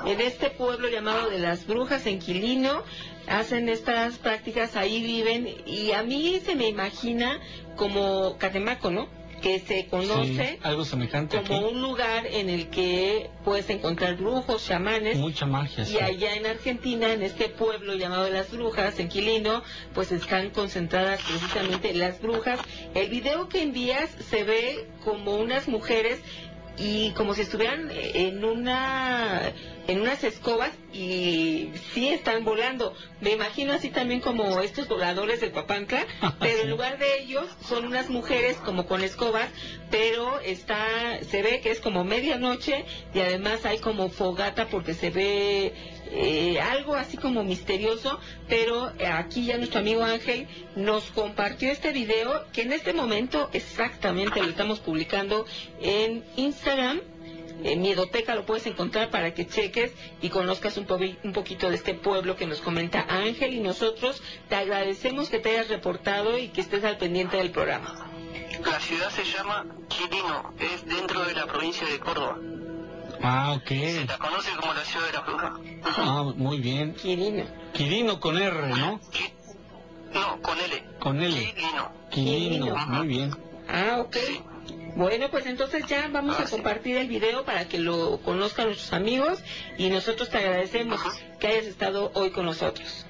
en este pueblo llamado de las Brujas, en Quilino, hacen estas prácticas, ahí viven, y a mí se me imagina como Catemaco, ¿no? Que se conoce algo semejante como un lugar en el que puedes encontrar brujos, chamanes. Mucha magia. Y allá en Argentina, en este pueblo llamado las Brujas, en Quilino, pues están concentradas precisamente las brujas. El video que envías se ve como unas mujeres y como si estuvieran en una en unas escobas y sí están volando. Me imagino así también como estos voladores del Papantla, pero en lugar de ellos son unas mujeres como con escobas, pero está se ve que es como medianoche y además hay como fogata porque se ve eh, algo así como misterioso, pero aquí ya nuestro amigo Ángel nos compartió este video que en este momento exactamente lo estamos publicando en Instagram. En Miedoteca lo puedes encontrar para que cheques y conozcas un, un poquito de este pueblo que nos comenta Ángel y nosotros te agradecemos que te hayas reportado y que estés al pendiente del programa. La ciudad se llama Quirino, es dentro de la provincia de Córdoba. Ah, ok. Se la conoce como la ciudad de la bruja. Ah, muy bien. Quirino. Quirino con R, ¿no? No, con L. Con L. Quirino. Quirino, muy bien. Ah, ok. Bueno, pues entonces ya vamos Ah, a sí. compartir el video para que lo conozcan nuestros amigos y nosotros te agradecemos que hayas estado hoy con nosotros.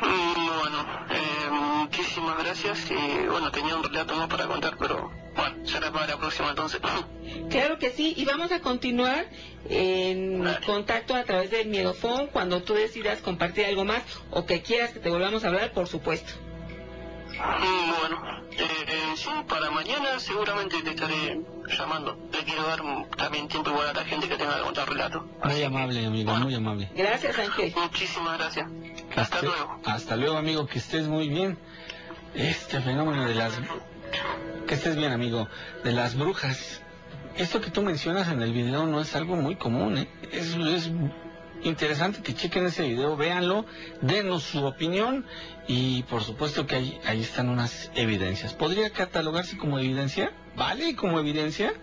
Mm, Bueno, eh, muchísimas gracias y bueno, tenía un relato más para contar, pero bueno, será para la próxima entonces. Claro que sí, y vamos a continuar en contacto a través del Miedofón cuando tú decidas compartir algo más o que quieras que te volvamos a hablar, por supuesto. Bueno, eh, eh, sí, para mañana seguramente te estaré llamando. Le quiero dar mm, también tiempo igual a la gente que tenga que contar relato. Muy amable, amigo, muy amable. Gracias, Ángel. Muchísimas gracias. Hasta luego. Hasta luego, amigo, que estés muy bien. Este fenómeno de las... Que estés bien, amigo. De las brujas. Esto que tú mencionas en el video no es algo muy común, ¿eh? Es, es interesante que chequen ese video, véanlo, denos su opinión y por supuesto que ahí, ahí están unas evidencias. ¿Podría catalogarse como evidencia? ¿Vale como evidencia?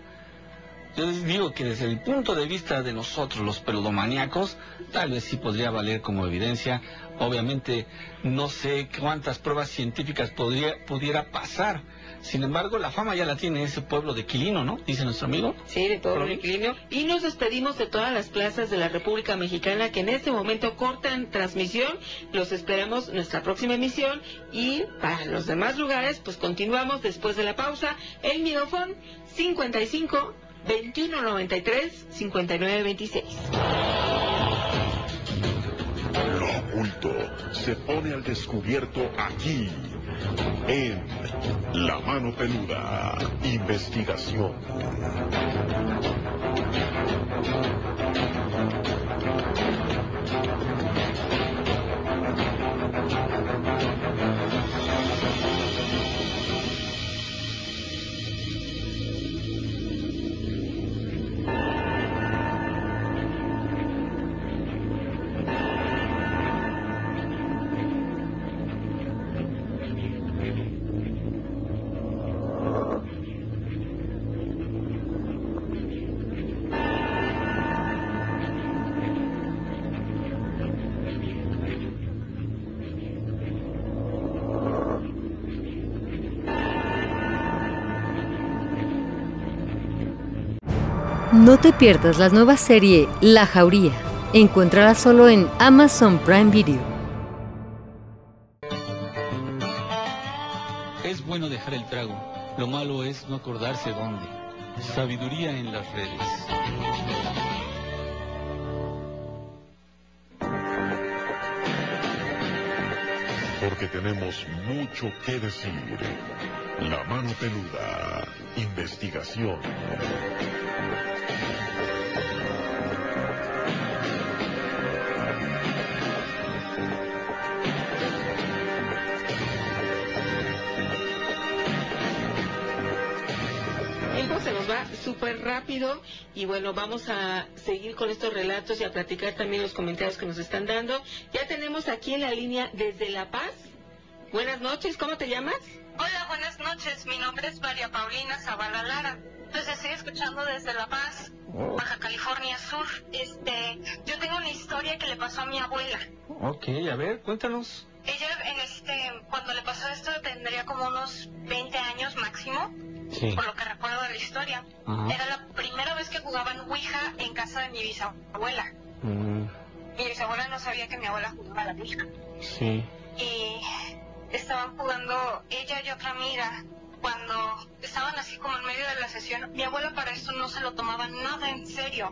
Yo les digo que desde el punto de vista de nosotros, los peludomaníacos, tal vez sí podría valer como evidencia. Obviamente, no sé cuántas pruebas científicas podría, pudiera pasar. Sin embargo, la fama ya la tiene ese pueblo de Quilino, ¿no? Dice nuestro amigo. Sí, de todo el Provi- equilibrio. Y nos despedimos de todas las plazas de la República Mexicana que en este momento cortan transmisión. Los esperamos nuestra próxima emisión. Y para los demás lugares, pues continuamos después de la pausa. El Midofón 55 2193 5926. Lo oculto se pone al descubierto aquí, en La Mano Peluda, investigación. No te pierdas la nueva serie La Jauría. Encuéntrala solo en Amazon Prime Video. Es bueno dejar el trago. Lo malo es no acordarse dónde. Sabiduría en las redes. Porque tenemos mucho que decir. La Mano Peluda, investigación. Se nos va súper rápido y bueno, vamos a seguir con estos relatos y a platicar también los comentarios que nos están dando. Ya tenemos aquí en la línea desde La Paz. Buenas noches, ¿cómo te llamas? Buenas noches. Mi nombre es María Paulina Zavala Lara. Pues estoy escuchando desde La Paz, Baja California Sur. Este, yo tengo una historia que le pasó a mi abuela. Ok, a ver, cuéntanos. Ella, en este, cuando le pasó esto, tendría como unos 20 años máximo, Sí. por lo que recuerdo de la historia. Era la primera vez que jugaban Ouija en casa de mi bisabuela. Mm, Mi bisabuela no sabía que mi abuela jugaba a la Ouija. sí. y estaban jugando ella y otra amiga. Cuando estaban así como en medio de la sesión, mi abuela para esto no se lo tomaba nada en serio,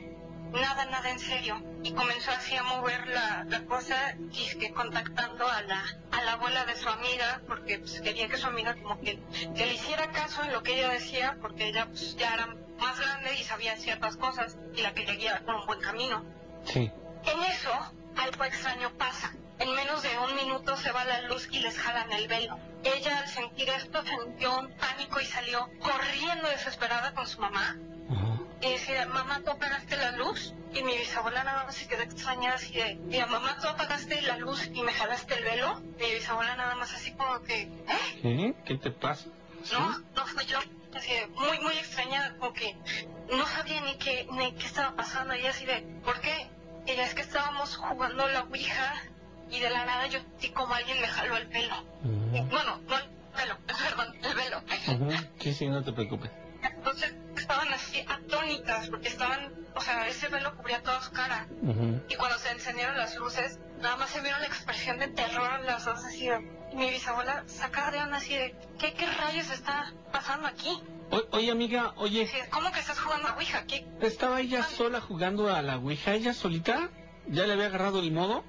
nada, nada en serio. Y comenzó así a mover la, la cosa, que contactando a la, a la abuela de su amiga, porque pues, quería que su amiga como que, que le hiciera caso en lo que ella decía, porque ella pues, ya era más grande y sabía ciertas cosas y la quería guiar por un buen camino. Sí. En eso, algo extraño pasa. En menos de un minuto se va la luz y les jalan el velo. Ella al sentir esto sintió un pánico y salió corriendo desesperada con su mamá. Y decía, mamá, ¿tú apagaste la luz? Y mi bisabuela nada más se quedó extrañada así de, "Mira, mamá, ¿tú apagaste la luz y me jalaste el velo? Mi bisabuela nada más así como que, ¿eh? ¿Qué? ¿Qué te pasa? No, no fui yo. Así de, muy, muy extrañada, como que no sabía ni qué, ni qué estaba pasando. Y así de, ¿por qué? Y es que estábamos jugando la ouija y de la nada yo sentí como alguien me jaló el pelo. Y, bueno, no el pelo, perdón, el velo. Sí, sí, no te preocupes. Entonces estaban así atónitas porque estaban, o sea, ese velo cubría toda su cara. Y cuando se encendieron las luces, nada más se vieron la expresión de terror en las dos así. Mi bisabuela sacada de onda así de, ¿qué, qué rayos está pasando aquí? O- oye, amiga, oye, ¿Cómo que estás jugando a Ouija? ¿Qué? ¿estaba ella sola jugando a la Ouija? ¿Ella solita? ¿Ya le había agarrado el modo?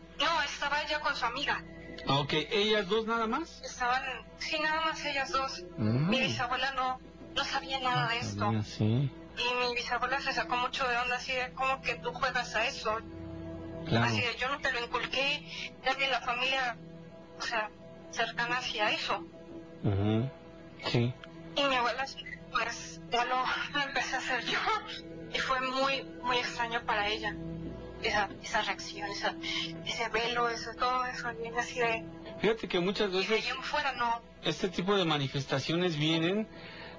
Estaba ella con su amiga. Ah, ok, ¿ellas dos nada más? Estaban, sí, nada más ellas dos. Mm. Mi bisabuela no, no sabía nada de esto. Ah, sí, Y mi bisabuela se sacó mucho de onda así de, ¿cómo que tú juegas a eso? claro. Así de, yo no te lo inculqué, nadie en la familia, o sea, cercana hacia eso. Ujú, Sí. Y mi abuela, pues, ya lo, lo empecé a hacer yo. Y fue muy, muy extraño para ella. Esa, esa reacción, esa, ese velo, eso, todo eso, viene así de, Fíjate que muchas veces fuera no. este tipo de manifestaciones vienen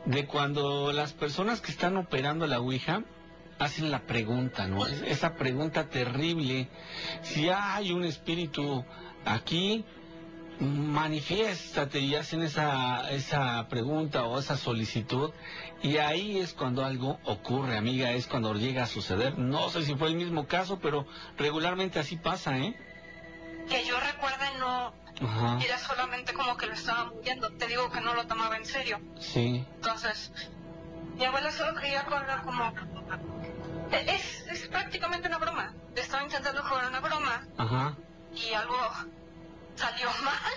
de cuando las personas que están operando la Ouija hacen la pregunta, ¿no? Es- Esa pregunta terrible. Si hay un espíritu aquí, manifiéstate y hacen esa, esa pregunta o esa solicitud. Y ahí es cuando algo ocurre, amiga, es cuando llega a suceder. No sé si fue el mismo caso, pero regularmente así pasa, ¿eh? Que yo recuerde no, Ajá, era solamente como que lo estaba moviendo. Te digo que no lo tomaba en serio. sí. Entonces, mi abuela solo quería jugar como... Es, es prácticamente una broma. Estaba intentando jugar una broma Ajá, y algo salió mal.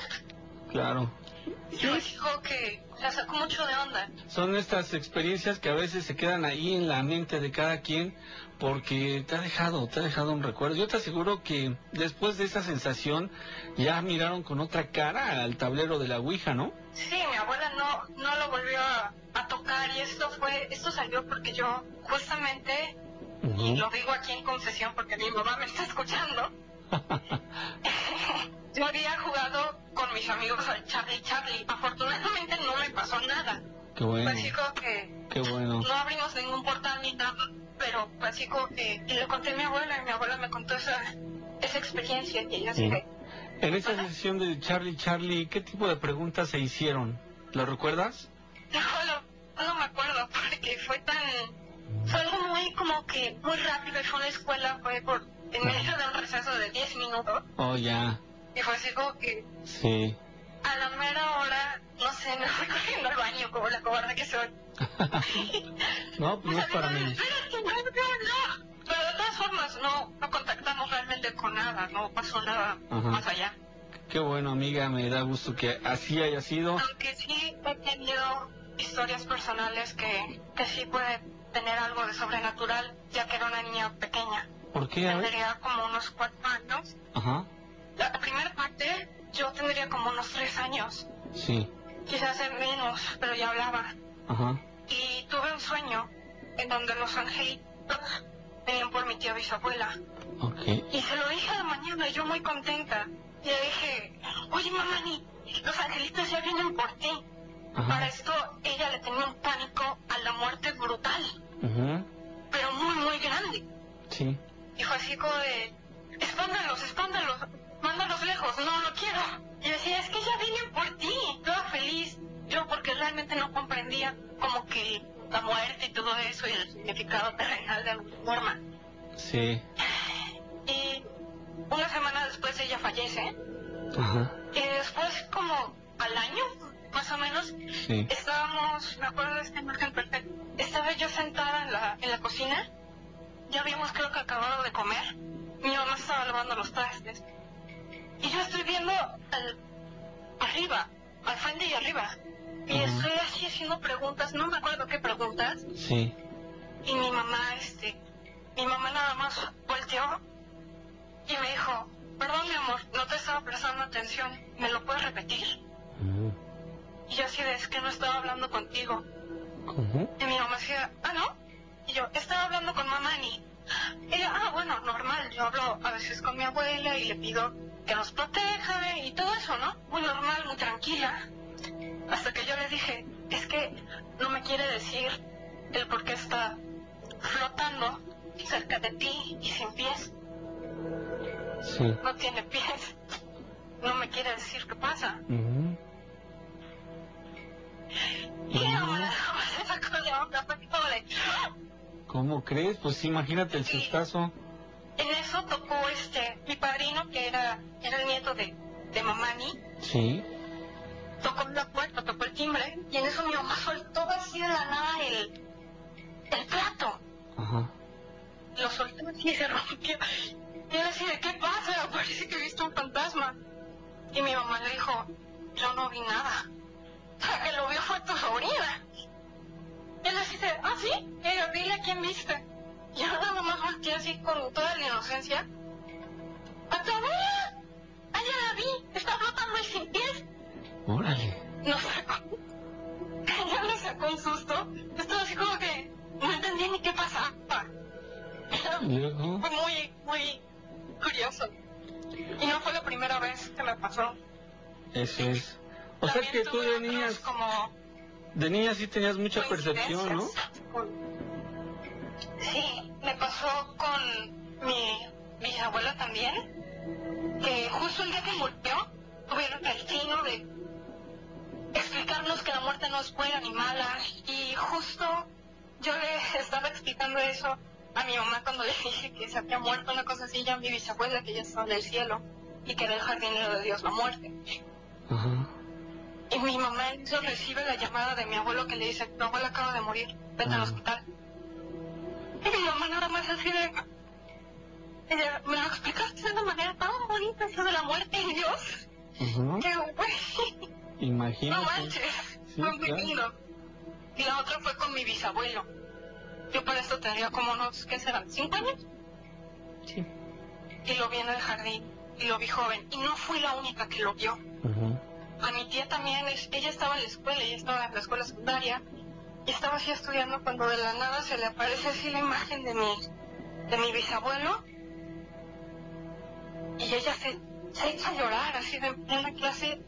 claro. Yo digo que la sacó mucho de onda. Son estas experiencias que a veces se quedan ahí en la mente de cada quien porque te ha dejado, te ha dejado un recuerdo. Yo te aseguro que después de esa sensación ya miraron con otra cara al tablero de la Ouija, ¿no? Sí, mi abuela no, no lo volvió a, a tocar y esto fue, esto salió porque yo justamente, y lo digo aquí en concesión porque mi mamá me está escuchando, yo había jugado con mis amigos al Charlie Charlie. Afortunadamente no me pasó nada. Qué bueno, que qué bueno. no abrimos ningún portal ni nada, pero digo que, y le conté a mi abuela y mi abuela me contó esa, esa experiencia y ella Sí. En esa sesión de Charlie Charlie, ¿qué tipo de preguntas se hicieron? ¿Lo recuerdas? No, no, no me acuerdo porque fue tan... Fue algo muy como que muy rápido fue a la escuela, fue por en medio de un receso de 10 minutos Oh, ya, y fue así como que sí. a la mera hora, no sé, me fui corriendo al baño como la cobarde que soy. No, pues no es para mí. Espérate, no, no, no. Pero de todas formas no, no contactamos realmente con nada, no pasó nada Ajá. más allá. Qué bueno, amiga, me da gusto que así haya sido. Aunque sí he tenido historias personales que, que sí puede tener algo de sobrenatural, ya que era una niña pequeña. ¿Por qué? Tendría como unos cuatro años. Ajá, La primera parte, yo tendría como unos tres años. sí, Quizás en menos, pero ya hablaba. ajá, Y tuve un sueño en donde los angelitos venían por mi tía bisabuela. ok. Y se lo dije a la mañana, yo muy contenta. Y le dije, oye mamá, ni los angelitos ya vienen por ti. Para Ajá, esto, ella le tenía un pánico a la muerte brutal, ujú, pero muy, muy grande. sí. Y fue así como de, espándalos, espándalos, mándalos lejos, no, no quiero. Y yo decía, es que ya vienen por ti, toda feliz. Yo porque realmente no comprendía como que la muerte y todo eso y el significado terrenal de alguna forma. Sí, Y una semana después ella fallece. ajá, Y después como al año, más o menos, sí. estábamos, me acuerdo de esta imagen perfecta, estaba yo sentada en la, en la cocina, ya habíamos creo que acabado de comer, mi mamá estaba lavando los trastes, y yo estoy viendo al, arriba, al frente y arriba, y estoy así haciendo preguntas, no me acuerdo qué preguntas, Sí, y mi mamá, este, mi mamá nada más volteó y me dijo, perdón mi amor, no te estaba prestando atención, ¿me lo puedes repetir? ujú, Y yo así de, es que no estaba hablando contigo. ¿cómo? Y mi mamá decía, ah, ¿no? Y yo, estaba hablando con mamá Ani. Ella, ah, bueno, normal, yo hablo a veces con mi abuela y le pido que nos proteja y todo eso, ¿no? Muy normal, muy tranquila. Hasta que yo le dije, es que no me quiere decir el por qué está flotando cerca de ti y sin pies. Sí, No tiene pies. No me quiere decir qué pasa. ujú, Y no me sacó de onda, fue ¿Cómo crees? Pues imagínate el sustazo. En eso tocó este, mi padrino, que era, era el nieto de, de Mamani, Sí. tocó la puerta, tocó el timbre, y en eso mi mamá soltó así de la nada el, el plato. Ajá. Lo soltó así y se rompió. Y él así de, ¿qué pasa? Parece que he visto un fantasma. Y mi mamá le dijo, yo no vi nada. La que lo vio fue tu sobrina. Y él así de, ¿ah, sí? Dile a quién viste. Y yo nada más volteé así con toda la inocencia. ¡A tu abuela! ¡Allá la vi! ¡Está flotando y sin pies! Órale. Nos sacó. Ella le sacó un susto. Estaba así como que no entendía ni qué pasaba. Luego. Fue muy, muy curioso. Y no fue la primera vez que me pasó. Eso es. O sea que tú de niñas, Como de niñas sí tenías mucha percepción, ¿no? Sí, me pasó con mi bisabuela también, que justo el día que murió tuvieron el destino de explicarnos que la muerte no es buena ni mala y justo yo le estaba explicando eso a mi mamá cuando le dije que se había muerto una cosa así ya mi bisabuela que ya estaba en el cielo y que era el jardinero de Dios la muerte. Y mi mamá en eso recibe la llamada de mi abuelo que le dice, tu abuela acaba de morir, vete al hospital. Y mi mamá nada más así de... Ella me lo explicaste de una manera tan bonita eso de la muerte en Dios. Que güey, no Imagínate. manches, Sí, fue muy claro. lindo. Y la otra fue con mi bisabuelo. Yo para esto tendría como unos, ¿qué serán? ¿Cinco años? Sí. Y lo vi en el jardín, y lo vi joven. Y no fui la única que lo vio. Ajá. A mi tía también, es- ella estaba en la escuela, ella estaba en la escuela secundaria y estaba así estudiando cuando de la nada se le aparece así la imagen de mi, de mi bisabuelo y ella se, se echa a llorar así de en plena clase,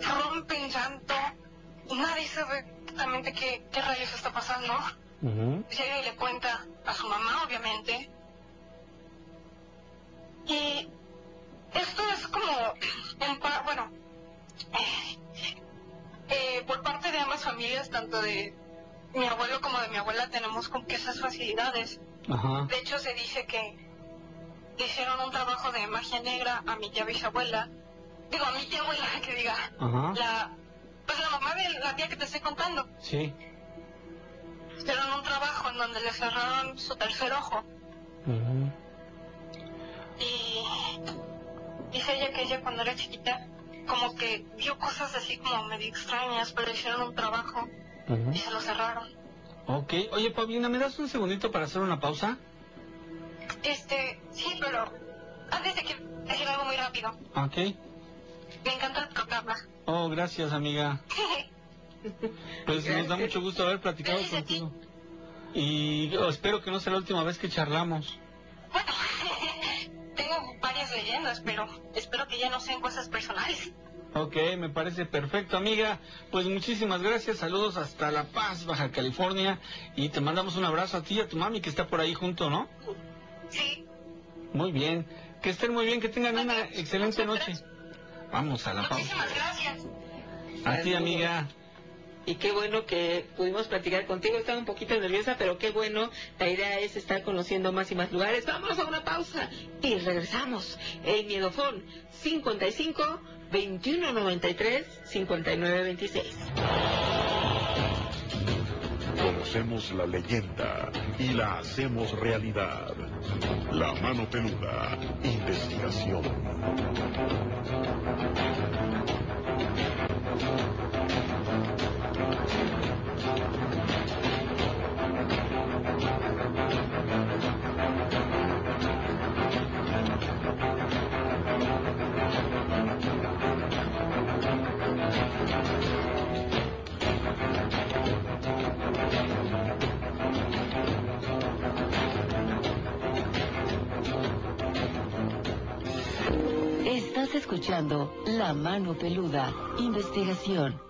rompe en llanto y nadie sabe exactamente qué, qué rayos está pasando. Ajá. Llega y le cuenta a su mamá, obviamente. Y esto es como, en pa- bueno, eh, eh, por parte de ambas familias, tanto de mi abuelo como de mi abuela, tenemos como que esas facilidades. Ajá. De hecho, se dice que hicieron un trabajo de magia negra a mi tía bisabuela. Digo, a mi tía abuela, que diga. Ajá. La, pues la mamá de la tía que te estoy contando. Sí. Hicieron un trabajo en donde le cerraron su tercer ojo. Ajá. Y dice ella que ella cuando era chiquita como que vio cosas así como medio extrañas, pero hicieron un trabajo y se lo cerraron. Ok. Oye, Paulina, ¿me das un segundito para hacer una pausa? Este, sí, pero antes de que decir algo muy rápido, Ok. me encanta programa. Oh, gracias, amiga. Pues nos da mucho gusto haber platicado contigo. Y espero que no sea la última vez que charlamos. Tengo varias leyendas, pero espero que ya no sean cosas personales. Ok, me parece perfecto, amiga. Pues muchísimas gracias. Saludos hasta La Paz, Baja California. Y te mandamos un abrazo a ti y a tu mami que está por ahí junto, ¿no? Sí. Muy bien. Que estén muy bien, que tengan una excelente noche. Vamos a la pausa. Muchísimas gracias. A ti, amiga. Y qué bueno que pudimos platicar contigo. Estaba un poquito nerviosa, pero qué bueno. La idea es estar conociendo más y más lugares. Vamos a una pausa y regresamos. El Miedofón 55 21 93 59 26. Conocemos la leyenda y la hacemos realidad. La mano peluda. Investigación. Escuchando La Mano Peluda, investigación.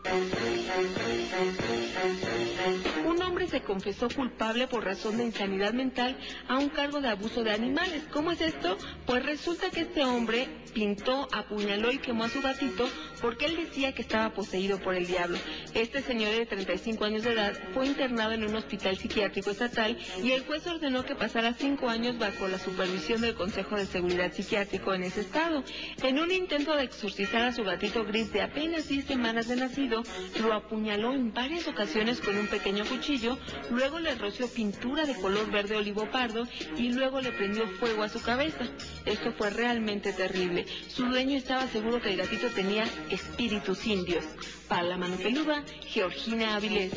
Se confesó culpable por razón de insanidad mental a un cargo de abuso de animales. ¿Cómo es esto? Pues resulta que este hombre pintó, apuñaló y quemó a su gatito porque él decía que estaba poseído por el diablo. Este señor de 35 años de edad fue internado en un hospital psiquiátrico estatal y el juez ordenó que pasara cinco años bajo la supervisión del Consejo de Seguridad Psiquiátrico en ese estado. En un intento de exorcizar a su gatito gris de apenas 10 semanas de nacido, lo apuñaló en varias ocasiones con un pequeño cuchillo, luego le roció pintura de color verde olivo pardo y luego le prendió fuego a su cabeza. Esto fue realmente terrible. Su dueño estaba seguro que el gatito tenía espíritus indios. Para la mano peluda, Georgina Avilés.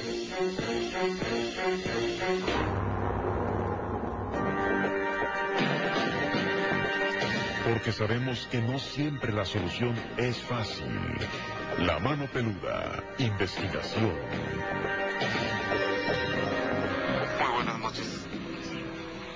Porque sabemos que no siempre la solución es fácil. La mano peluda, investigación.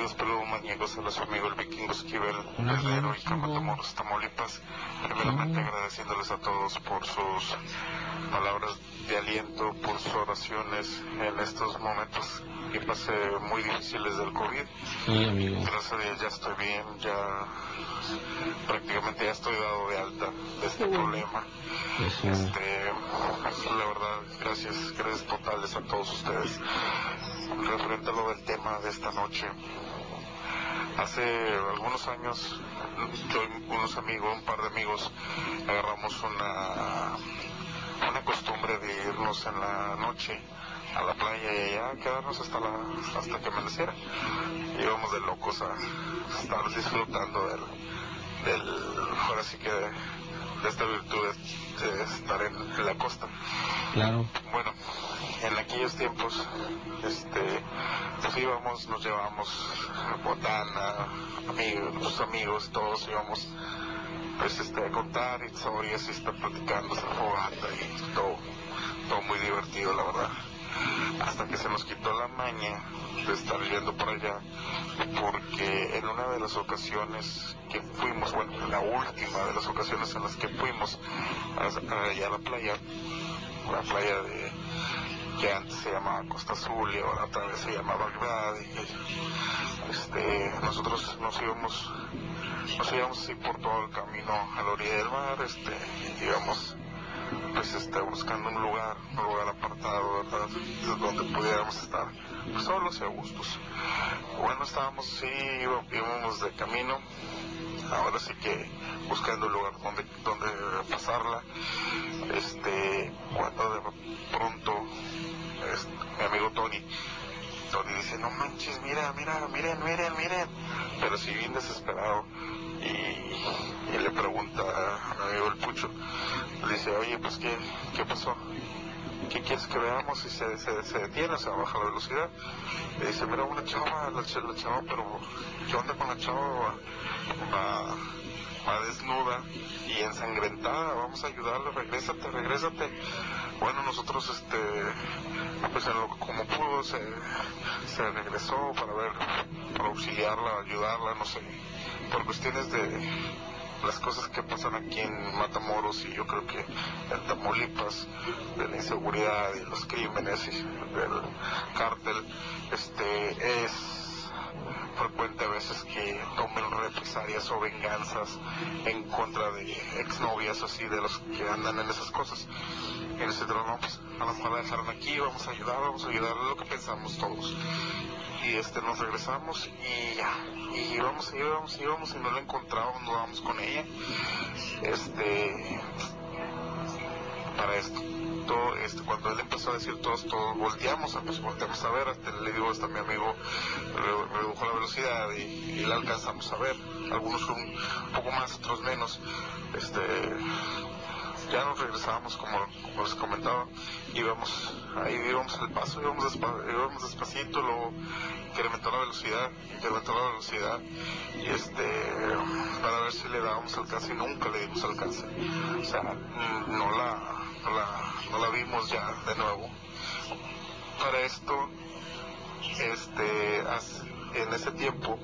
Queridos peludomaniacos, a su amigo el vikingo Esquivel, desde Heroica Matamoros, Tamaulipas. Primeramente agradeciéndoles a todos por sus palabras de aliento, por sus oraciones en estos momentos que pasé muy difíciles del COVID. Sí, amigo. Gracias a Dios ya estoy bien, ya prácticamente ya estoy dado de alta de este problema. Este, la verdad, gracias, gracias totales a todos ustedes. Referente a lo del tema de esta noche, hace algunos años, yo y unos amigos, un par de amigos, agarramos una, una costumbre de irnos en la noche a la playa y allá quedarnos hasta la hasta que amaneciera. Íbamos de locos a estar disfrutando del, del ahora que esta virtud de, de estar en, en la costa. Claro. Bueno, en aquellos tiempos, este, pues íbamos, nos llevamos botana, amigos, nuestros amigos, todos íbamos, pues este, a contar historias y estar platicando, hacer fogata se nos quitó la maña de estar yendo por allá, porque en una de las ocasiones que fuimos, bueno, la última de las ocasiones en las que fuimos a- allá a la playa, la playa de que antes se llamaba Costa Azul y ahora otra vez se llama Bagdad este nosotros nos íbamos nos íbamos así por todo el camino a la orilla del mar este íbamos pues este buscando un lugar un lugar apartado verdad donde pudiéramos estar pues, solos y a gustos. Bueno estábamos sí íbamos, de camino. Ahora sí que buscando un lugar donde donde pasarla. Este cuando de pronto este, mi amigo Tony Tony dice no manches mira mira miren miren miren pero sí bien desesperado y, le pregunta a mi amigo el Pucho le dice oye pues qué qué pasó ¿qué quieres que veamos? Y se, se, se detiene, se baja la velocidad. Le dice, mira, una chava, la, ch- la chava, pero ¿qué onda con la chava? Va, desnuda y ensangrentada, vamos a ayudarle, regrésate, regrésate. Bueno, nosotros, este, pues como pudo, se, se regresó para ver, para auxiliarla, ayudarla, no sé, por cuestiones de las cosas que pasan aquí en Matamoros y yo creo que en Tamaulipas, de la inseguridad y los crímenes y del cártel, este, es frecuente a veces que tomen represalias o venganzas en contra de exnovias así de los que andan en esas cosas. Y nosotros no, pues a lo mejor la dejaron aquí, vamos a ayudar, vamos a ayudar, es lo que pensamos todos. Y este nos regresamos y ya, y íbamos, íbamos, íbamos y no la encontrábamos, no dábamos con ella. Este para esto. Todo, este, cuando él empezó a decir todos, todos volteamos, pues volteamos a ver, hasta le digo hasta mi amigo re- redujo la velocidad y, la alcanzamos a ver. Algunos un poco más, otros menos. Este ya nos regresábamos como, como les comentaba, íbamos, ahí íbamos al paso, íbamos, despa- íbamos despacito, luego incrementó la velocidad, incrementó la velocidad, y este, para ver si le dábamos alcance, y nunca le dimos alcance. O sea, no la, no la, no la vimos ya de nuevo. Para esto, este, en ese tiempo,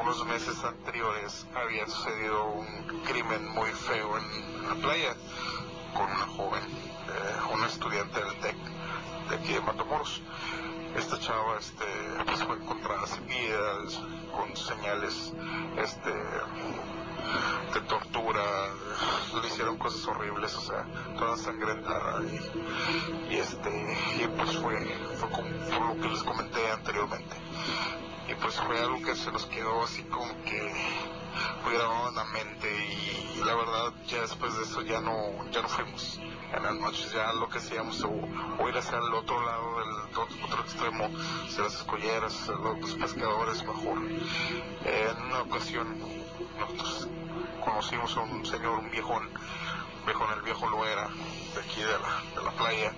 unos meses anteriores, había sucedido un crimen muy feo en la playa. con una joven, eh, una estudiante del TEC de aquí de Matamoros. Esta chava este, pues fue encontrada sin vida, con señales este, de tortura, hicieron cosas horribles, o sea, toda sangrentada y, y este, y pues fue, fue, como, lo que les comenté anteriormente. Y pues fue algo que se nos quedó así como que muy grabado en la mente y, la verdad ya después de eso ya no, ya no fuimos en las noches ya lo que hacíamos o, ir hacia el otro lado del otro, extremo, hacia las escolleras, los pescadores mejor. en una ocasión nosotros conocimos a un señor, un viejón, viejón, el viejo lo era, de aquí de la, de la playa,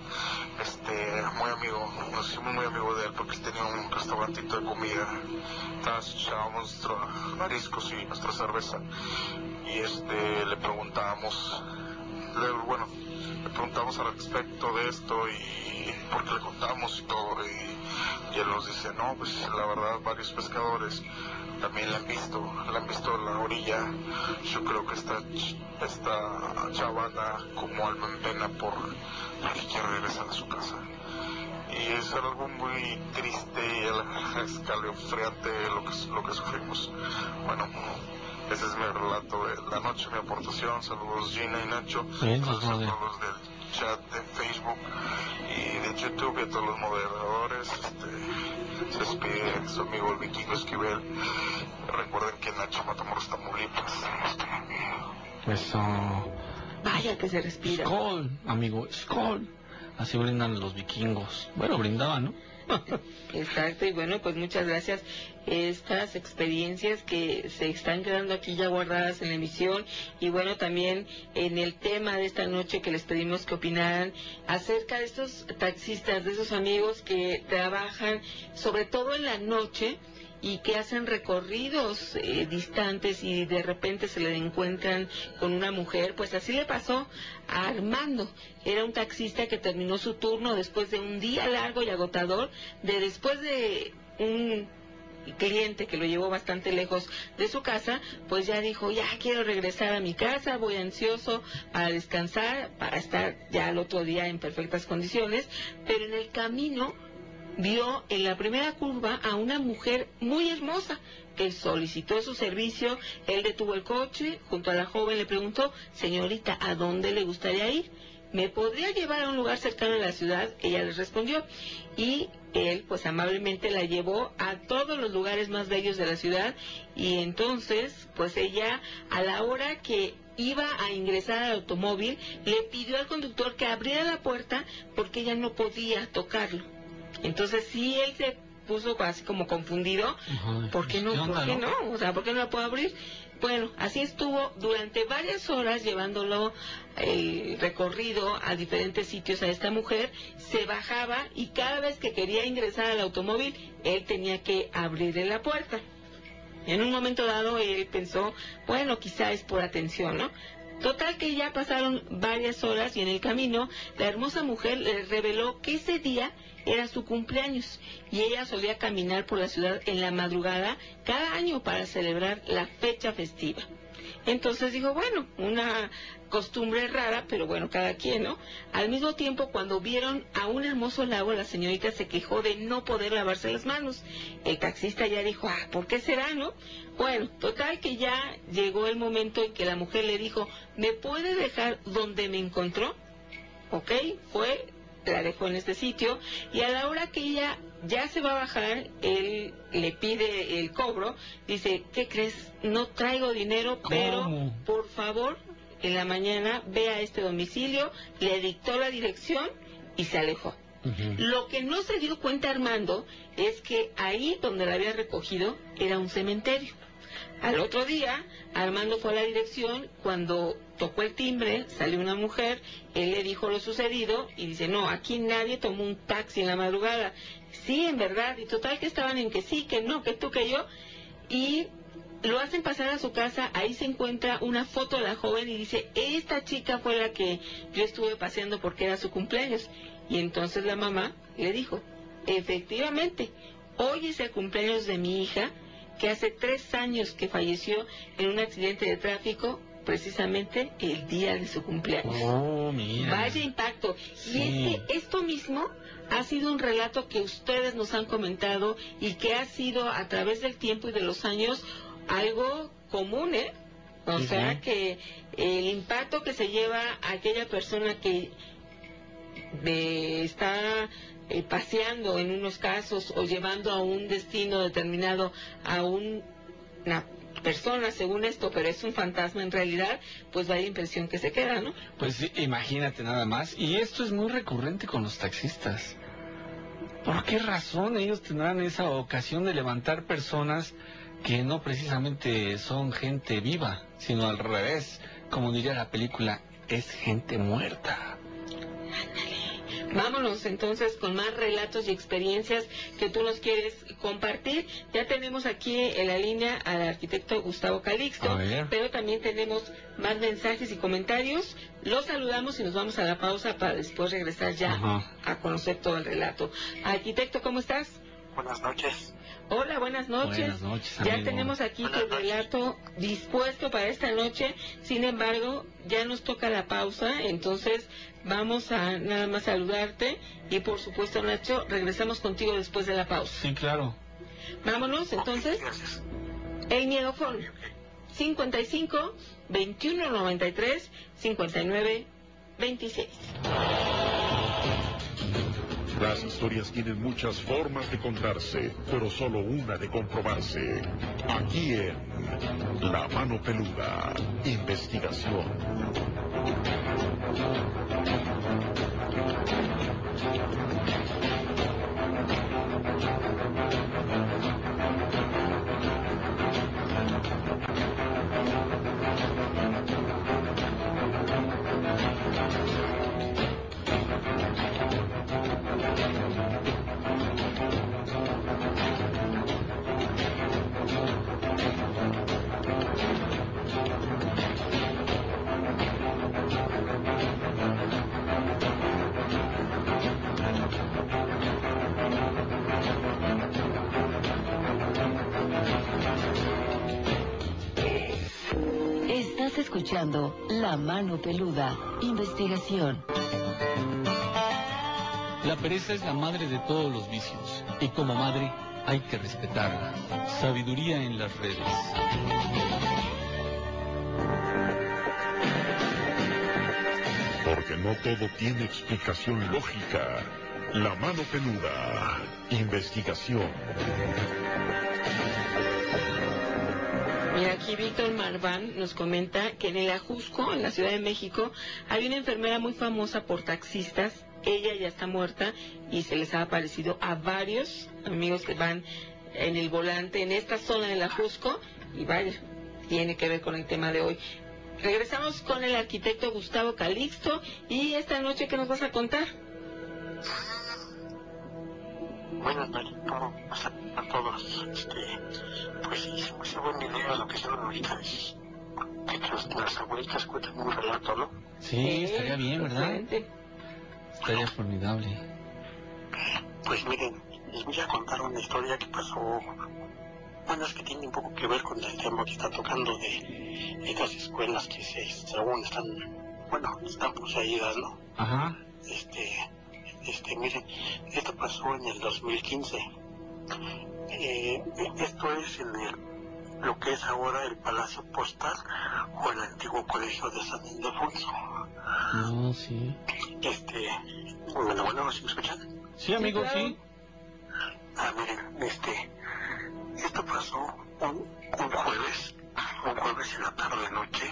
este, muy amigo, nos hicimos muy amigos de él porque tenía un restaurantito de comida, echábamos nuestros mariscos y nuestra cerveza, y este, le preguntábamos, bueno, le preguntamos al respecto de esto y porque le contamos y todo, y, y él nos dice, no, pues la verdad varios pescadores también la han visto, la han visto en la orilla. Yo creo que esta, esta chavana como alma en pena por que quiere regresar a su casa. Y es algo muy triste y escalofriante lo que, lo que sufrimos. Bueno, ese es mi relato de la noche, mi aportación. Saludos Gina y Nacho. Saludos del chat de Facebook y de YouTube y a todos los moderadores. Este, se despide su amigo el vikingo Esquivel. Recuerden que Nacho Matamoros, Tamaulipas. Eso. Vaya que se respira. Skol, amigo, Skol. Así brindan los vikingos. Bueno, brindaban, ¿no? Exacto, y bueno, pues muchas gracias. Estas experiencias que se están quedando aquí ya guardadas en la emisión y bueno, también en el tema de esta noche que les pedimos que opinaran acerca de estos taxistas, de esos amigos que trabajan sobre todo en la noche y que hacen recorridos eh, distantes y de repente se le encuentran con una mujer, pues así le pasó a Armando. Era un taxista que terminó su turno después de un día largo y agotador, de después de un cliente que lo llevó bastante lejos de su casa, pues ya dijo, ya quiero regresar a mi casa, voy ansioso para descansar, para estar ya el otro día en perfectas condiciones, pero en el camino vio en la primera curva a una mujer muy hermosa que solicitó su servicio. Él detuvo el coche, junto a la joven le preguntó, señorita, ¿a dónde le gustaría ir? ¿Me podría llevar a un lugar cercano a la ciudad? Ella le respondió. Y él, pues amablemente la llevó a todos los lugares más bellos de la ciudad. Y entonces, pues ella, a la hora que iba a ingresar al automóvil, le pidió al conductor que abriera la puerta porque ella no podía tocarlo. Entonces sí él se puso así como confundido, ¿por qué no? ¿Por qué no? O sea, ¿por qué no la puedo abrir? Bueno, así estuvo durante varias horas llevándolo eh, recorrido a diferentes sitios a esta mujer, se bajaba y cada vez que quería ingresar al automóvil, él tenía que abrirle la puerta. En un momento dado él pensó, bueno, quizá es por atención, ¿no? Total que ya pasaron varias horas y en el camino la hermosa mujer le reveló que ese día era su cumpleaños y ella solía caminar por la ciudad en la madrugada cada año para celebrar la fecha festiva. Entonces dijo, bueno, una costumbre rara, pero bueno, cada quien, ¿no? Al mismo tiempo, cuando vieron a un hermoso lago, la señorita se quejó de no poder lavarse las manos. El taxista ya dijo, ah, ¿por qué será, no? Bueno, total que ya llegó el momento en que la mujer le dijo, ¿me puede dejar donde me encontró? ¿Ok? Fue la dejó en este sitio y a la hora que ella ya se va a bajar, él le pide el cobro, dice, ¿qué crees? No traigo dinero, pero por favor, en la mañana ve a este domicilio, le dictó la dirección y se alejó. Lo que no se dio cuenta Armando es que ahí donde la había recogido era un cementerio. Al otro día, Armando fue a la dirección, cuando tocó el timbre, salió una mujer, él le dijo lo sucedido y dice, no, aquí nadie tomó un taxi en la madrugada. Sí, en verdad, y total que estaban en que sí, que no, que tú, que yo. Y lo hacen pasar a su casa, ahí se encuentra una foto de la joven y dice, esta chica fue la que yo estuve paseando porque era su cumpleaños. Y entonces la mamá le dijo, efectivamente, hoy es el cumpleaños de mi hija, que hace tres años que falleció en un accidente de tráfico precisamente el día de su cumpleaños. Oh, mira. Vaya impacto. Sí. Y es que esto mismo ha sido un relato que ustedes nos han comentado y que ha sido a través del tiempo y de los años algo común, ¿eh? O sea que el impacto que se lleva aquella persona que de- está eh, paseando en unos casos o llevando a un destino determinado a un- una persona según esto, pero es un fantasma en realidad, pues vaya impresión que se queda, ¿no? Pues sí, imagínate nada más. Y esto es muy recurrente con los taxistas. ¿Por qué razón ellos tendrán esa ocasión de levantar personas que no precisamente son gente viva, sino al revés? Como diría la película, es gente muerta. Vámonos entonces con más relatos y experiencias que tú nos quieres compartir. Ya tenemos aquí en la línea al arquitecto Gustavo Calixto, pero también tenemos más mensajes y comentarios. Los saludamos y nos vamos a la pausa para después regresar ya a conocer todo el relato. Arquitecto, ¿cómo estás? Buenas noches. Hola, buenas noches. Buenas noches, Ya tenemos aquí tu relato dispuesto para esta noche. Sin embargo, ya nos toca la pausa, entonces vamos a nada más saludarte y por supuesto, Nacho, regresamos contigo después de la pausa. Sí, claro. Vámonos, entonces. Gracias. El miedofón 55 21 93 59 26. Las historias tienen muchas formas de contarse, pero solo una de comprobarse. Aquí en La Mano Peluda, investigación. La Mano Peluda, investigación. La pereza es la madre de todos los vicios y como madre hay que respetarla. Sabiduría en las redes. Porque no todo tiene explicación lógica. La Mano Peluda, investigación. Aquí Víctor Marván nos comenta que en el Ajusco, en la Ciudad de México, hay una enfermera muy famosa por taxistas. Ella ya está muerta y se les ha aparecido a varios amigos que van en el volante en esta zona del Ajusco. Y vaya, tiene que ver con el tema de hoy. Regresamos con el arquitecto Gustavo Calixto y esta noche, ¿qué nos vas a contar? Buenas noches, ¿cómo pasa a todos? Este, pues sí, se me hizo buena idea lo que hicieron ahorita. es Que las, las abuelitas cuentan un relato, ¿no? Sí, estaría bien, ¿verdad? Estaría formidable. Pues miren, les voy a contar una historia que pasó. Bueno, es que tiene un poco que ver con el tema que está tocando de estas escuelas que se, según están, bueno, están poseídas, ¿no? Ajá. Este, este, miren, esto pasó en el 2015. Eh, esto es en el, lo que es ahora el Palacio Postal o el antiguo Colegio de San Ildefonso. No, sí. Este, bueno, bueno, ¿sí me escuchan? Sí, amigo, sí. Ah, miren, este, esto pasó un, un jueves, un jueves en la tarde noche,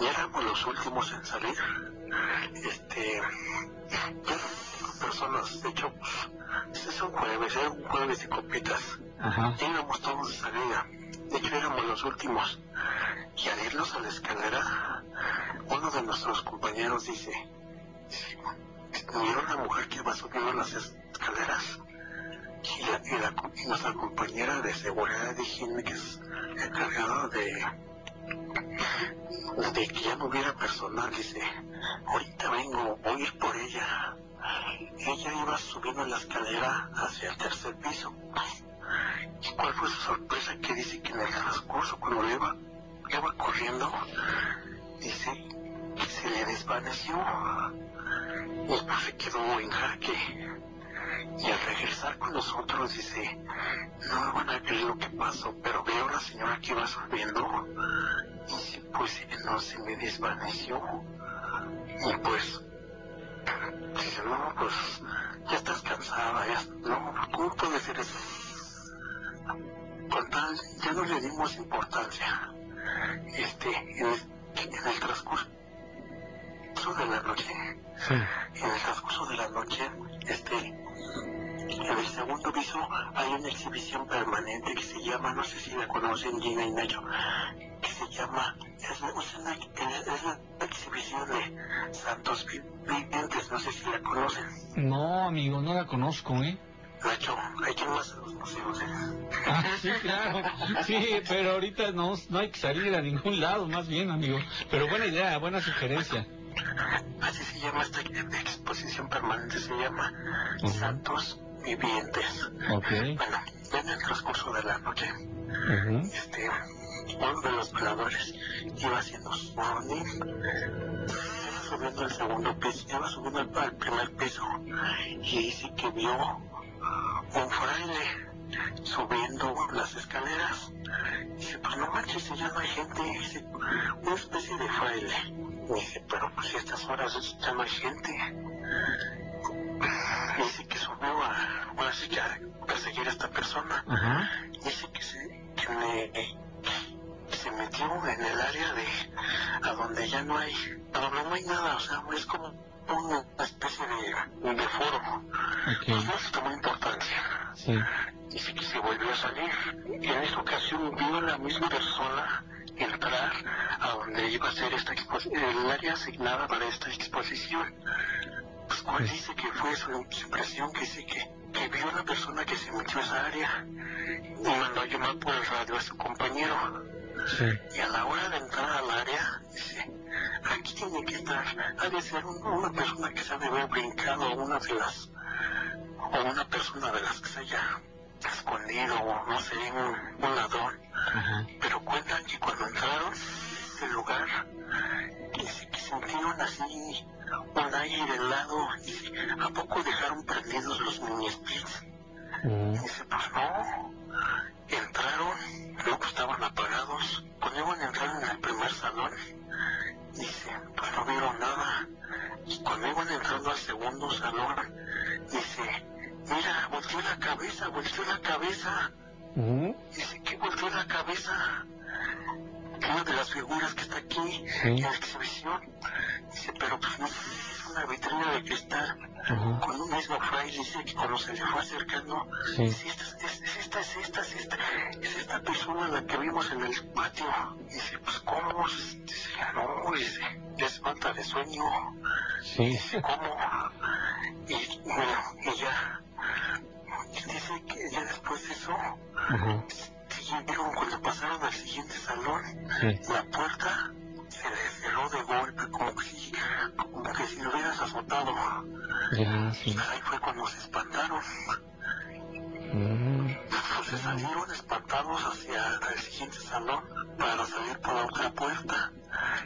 y éramos los últimos en salir. Este, ya personas, de hecho, pues, es un jueves, era un jueves de copitas. Ajá. Íbamos todos de salida. De hecho, éramos los últimos. Y al irnos a la escalera, uno de nuestros compañeros dice, mira una mujer que va subiendo las escaleras. Y, la, y, la, y nuestra compañera de seguridad de higiene, que es encargada de, de que ya no hubiera personal, dice, ahorita vengo, voy a ir por ella. Ella iba subiendo la escalera hacia el tercer piso. ¿Y cuál fue su sorpresa? Que dice que en el transcurso, cuando le iba iba corriendo, dice que se le desvaneció. Y pues se quedó en jaque. Y al regresar con nosotros dice, no me van a creer lo que pasó, pero veo a la señora que iba subiendo y pues no se me desvaneció. Y pues, dice, no, pues ya estás cansada, ya, no, ¿cómo puede ser eso? Con tal, ya no le dimos importancia. Este, en el, en el transcurso de la noche, en el transcurso de la noche, este, en el segundo piso hay una exhibición permanente que se llama, no sé si la conocen, Gina y Nacho, que se llama, es, una, es la exhibición de Santos Vivientes, no sé si la conocen. No, amigo, no la conozco, ¿eh? Nacho, hay que más a los museos, ¿eh? Ah, sí, claro. Sí, pero ahorita no, no hay que salir a ningún lado, más bien, amigo. Pero buena idea, buena sugerencia. Así se llama esta exposición permanente, se llama Santos Vivientes. Okay. Bueno, en el transcurso de la noche, este, uno de los veladores iba haciendo su orden, iba subiendo el segundo piso, iba subiendo al, al primer piso y dice que vio un fraile subiendo las escaleras. Dice, pues no manches, ya no hay gente. Dice, una especie de fraile. Dice, pero pues a estas horas ya no hay gente. Dice que subió a, ahora sí que a perseguir a esta persona. Dice que se, que me, que se metió en el área de, a donde ya no hay, a donde no hay nada, o sea, es como una especie de, de foro. Pues no se tomó importancia. Sí. Dice que se volvió a salir. Y en esta ocasión vio a la misma persona entrar a donde iba a ser esta exposición, el área asignada para esta exposición. Pues dice que fue su, impresión, que dice que, que vio a la persona que se metió a esa área y mandó a llamar por el radio a su compañero. Sí. Y a la hora de entrar al área, dice, aquí tiene que estar, ha de ser un- una persona que se ha de haber brincado una de las, o una persona de las que se haya escondido, o no sé, un, un ladrón. Pero cuentan que cuando entraron ese lugar, dice que sintieron así un aire helado, dice, ¿a poco dejaron prendidos los mini splits? Dice, pues no, entraron, luego estaban apagados, cuando iban a entrar en el primer salón, dice, pues no vieron nada, y cuando iban entrando al segundo salón, dice, mira, volteó la cabeza, volteó la cabeza, dice que volteó la cabeza, una de las figuras que está aquí en la exhibición, dice, pero pues no, es una vitrina de cristal, con un mismo fraile, dice que cuando se le fue acercando, Sí. dice, esta, es, es esta, es esta, es esta, es esta persona la que vimos en el patio. Dice, pues cómo, dice, no, dice, ya es falta de sueño. Sí. Dice, ¿cómo? Y bueno, y ya, dice que ya después de eso, cuando pasaron al siguiente salón, Sí. la puerta se cerró de golpe, como que si, como que si lo hubieras azotado. Ya, sí. Ahí fue cuando se espantaron. Mm. Pues se salieron espantados hacia el siguiente salón para salir por la otra puerta.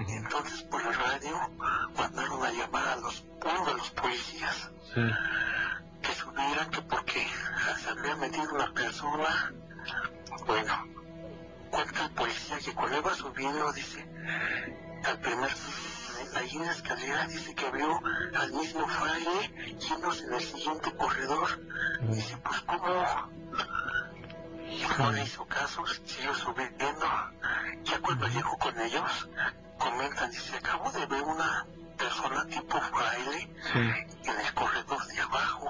Entonces por el radio mandaron a llamar a los, uno de los policías Sí. Que subieran que porque se había metido una persona. Bueno, cuenta el policía que cuando iba subiendo, dice, al primer, ahí en la escalera, dice que vio al mismo fraile yéndose en el siguiente corredor. Dice, pues cómo no le hizo caso, siguió subiendo. Ya cuando llegó con ellos, comentan, dice, acabo de ver una persona tipo fraile en el corredor de abajo.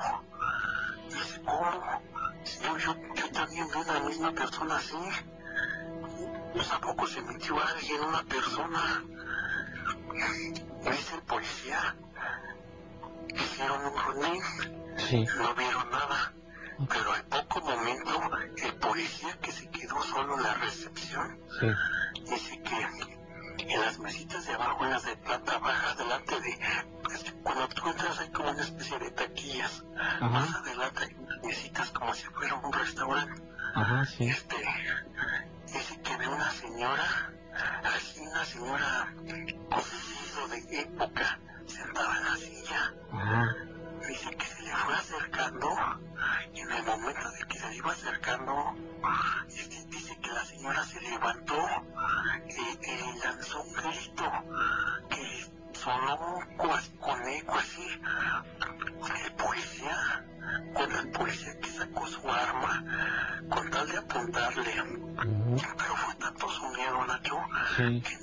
Dice, ¿cómo? Yo, yo, yo también vi una misma persona así. Pues a poco se metió alguien, una persona. Dice el policía. Hicieron un rondín. Sí. No vieron nada. Pero al poco momento, el policía que se quedó solo en la recepción, Sí. dice que en las mesitas de abajo, en las de planta baja, delante de... cuando tú entras hay como una especie de taquillas. Más adelante hay unas mesitas como si fuera un restaurante. Ajá, sí. Este, dice que ve una señora de época sentada en la silla. Dice que se le fue acercando y en el momento de que se le iba acercando, este, dice que la señora se levantó sonó cuas- con eco así. El policía, con el policía que sacó su arma con tal de apuntarle. Pero fue tanto su miedo, Nacho, Sí. que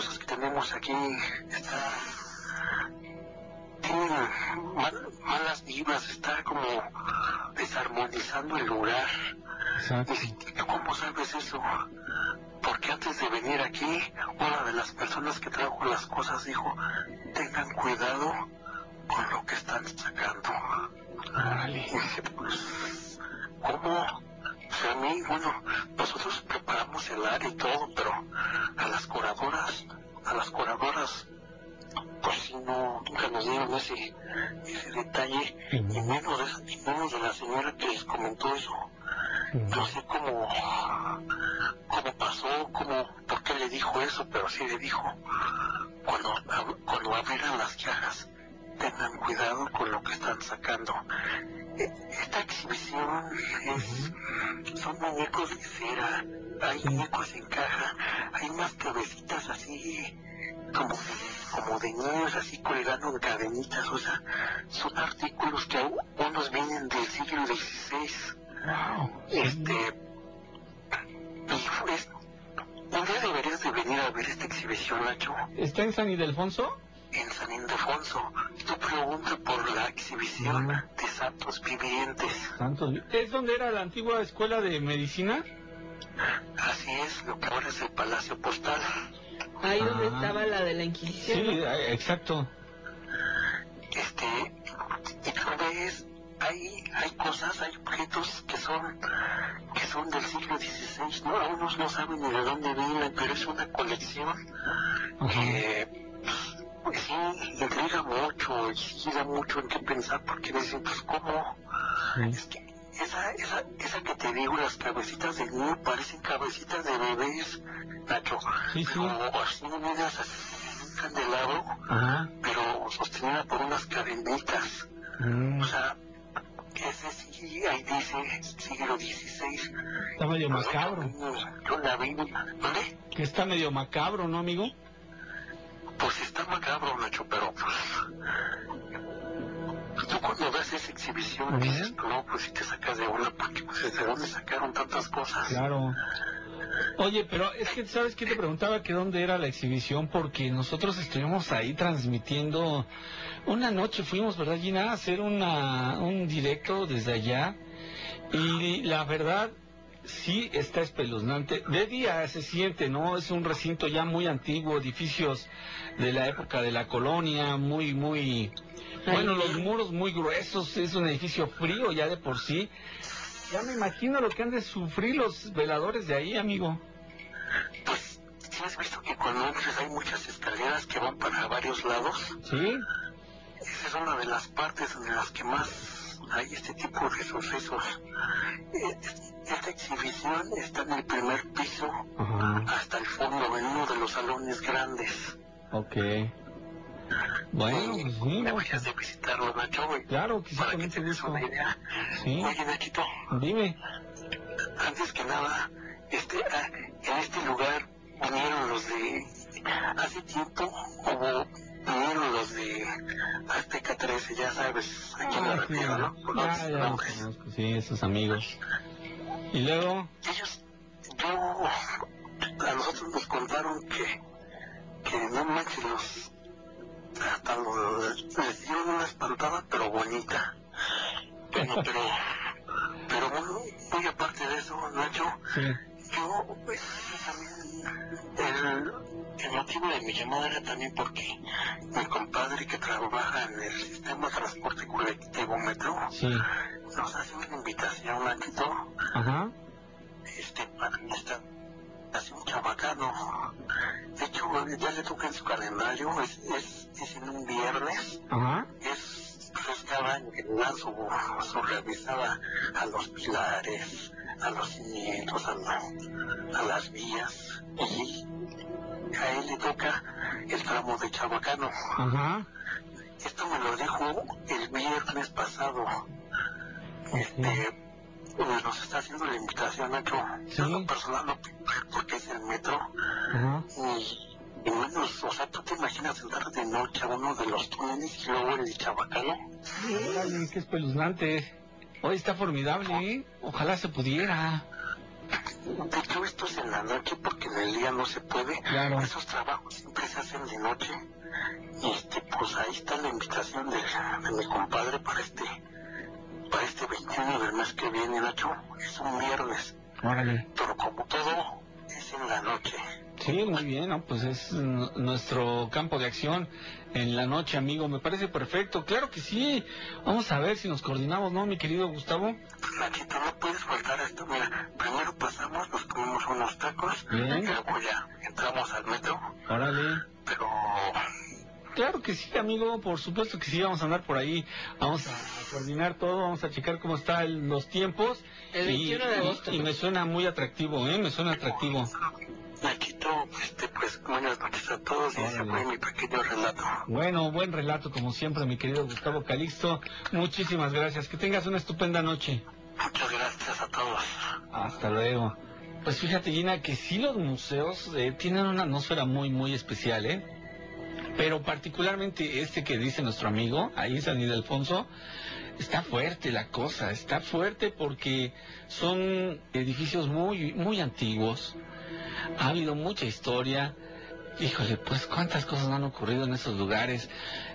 cosas que tenemos aquí está tiene mal- malas vibras, está como desarmonizando el lugar. "¿Y ¿Cómo sabes eso? Porque antes de venir aquí, una de las personas que trajo las cosas dijo, tengan cuidado con lo que están sacando. Y dije, pues, ¿cómo? A mí, bueno, nosotros preparamos el área y todo, pero a las curadoras, a las curadoras, pues sí, no, nunca nos dieron ese, ese detalle, y menos de, y menos de la señora que les comentó eso. No sé cómo, cómo pasó, cómo, por qué le dijo eso, pero sí le dijo, cuando, cuando abrieran las cajas, tengan cuidado con lo que están sacando. E- Esta exhibición es, son muñecos de cera, hay muñecos en caja, hay unas cabecitas así, como de, como de niños así colgando en cadenitas, o sea, son artículos que unos vienen del siglo XVI. Este, y pues, un día deberías de venir a ver esta exhibición, Nacho, ¿Está en San Ildefonso? En San Ildefonso. Tú pregunta por la exhibición de santos vivientes. Santos. ¿Es donde era la antigua escuela de medicina? Así es, lo que ahora es el Palacio Postal. Ahí donde Ah. estaba la de la Sí, Inquisición. ¿no? eh, exacto. Este, y tú ves, hay, hay cosas, hay objetos que son, que son del siglo XVI, ¿no? Algunos no saben ni de dónde vienen, pero es una colección que pues, sí intriga mucho y sí da mucho en qué pensar, porque dicen, pues, ¿cómo? Es que esa, esa, esa que te digo, las cabecitas de niño parecen cabecitas de bebés, Nacho, pero así unidas así candelabro, Ajá. pero sostenida por unas cadenitas. O sea, dice siglo XVI. Está medio macabro. Yo la vi, ¿vale? Que está medio macabro, ¿no, amigo? Pues está macabro, Nacho, pero pues... Tú cuando ves esa exhibición dices, no, pues si te sacas de una, porque pues de dónde sacaron tantas cosas. Claro. Oye, pero es que, ¿sabes qué te preguntaba que dónde era la exhibición? Porque nosotros estuvimos ahí transmitiendo, una noche fuimos, ¿verdad, Gina? A hacer una, un directo desde allá. Y la verdad, sí está espeluznante. De día se siente, ¿no? Es un recinto ya muy antiguo, edificios de la época de la colonia, muy, muy... Bueno, los muros muy gruesos, es un edificio frío ya de por sí. Ya me imagino lo que han de sufrir los veladores de ahí, amigo. Pues, ¿sí has visto que cuando entras hay muchas escaleras que van para varios lados? Sí. Esa es una de las partes en las que más hay este tipo de sucesos. Eh, Esta exhibición está en el primer piso hasta el fondo, en uno de los salones grandes. Ok. Bueno, pues sí, vayas de visitarlo, Nacho, güey. Claro, que sí, Para que te des una idea. Sí. Oye, Nachito, Dime. antes que nada, este, ah, en este lugar vinieron los de... Hace tiempo hubo... Vinieron los de Azteca 13, ya sabes a quién me sí, refiero, ¿no? Por ya, los ya los nombres. conozco, sí, esos amigos. Y luego, Ellos, yo, a nosotros nos contaron que, que no manches, los, hasta los, les dieron una espantada, pero bonita. Bueno, pero, pero muy, muy aparte de eso, Nacho, sí. Yo, pues, el, el motivo de mi llamada era también porque mi compadre que trabaja en el sistema de transporte colectivo Metro Sí. nos hace una invitación, Nachito, Ajá. este, para esta hace un chabacano. De hecho, ya le toca en su calendario, es, es, es en un viernes, Ajá. es, le dan su, su revisada a los pilares, a los cimientos, a, la- a las vías, y a él le toca el tramo de chabacano. Esto me lo dijo el viernes pasado. Este, pues nos está haciendo la invitación, Nacho. Yo en lo personal porque es el metro. Y menos, o sea, ¿tú te imaginas entrar de noche a uno de los túneles y luego el chabacano? Órale, qué espeluznante. Hoy está formidable, ¿eh? Ojalá se pudiera. De hecho, esto es en la noche porque en el día no se puede. Claro. Esos trabajos siempre se hacen de noche. Y este, pues ahí está la invitación de, de mi compadre para este, para este 21 del mes que viene, Nacho. Es un viernes. Órale. Pero como todo, es en la noche. Sí, muy bien, ¿no? Pues es nuestro campo de acción en la noche, amigo. Me parece perfecto. Claro que sí. Vamos a ver si nos coordinamos, ¿no, mi querido Gustavo? Nachito, no puedes faltar a esto. Mira, primero pasamos, nos comemos unos tacos. Bien. Y luego ya entramos al metro. Órale. Pero Claro que sí, amigo, por supuesto que sí, vamos a andar por ahí, vamos a, a coordinar todo, vamos a checar cómo están los tiempos. El 21 de agosto. Y, y me suena muy atractivo, ¿eh? Me suena atractivo. Nachito, este, pues buenas noches a todos y ese fue mi pequeño relato. Bueno, buen relato como siempre, mi querido Gustavo Calixto. Muchísimas gracias, que tengas una estupenda noche. Muchas gracias a todos. Hasta luego. Pues fíjate, Gina, que sí los museos eh, tienen una atmósfera muy, muy especial, ¿eh? Pero particularmente este que dice nuestro amigo, ahí San Ildefonso, está fuerte la cosa, está fuerte porque son edificios muy, muy antiguos, ha habido mucha historia, híjole, pues cuántas cosas han ocurrido en esos lugares,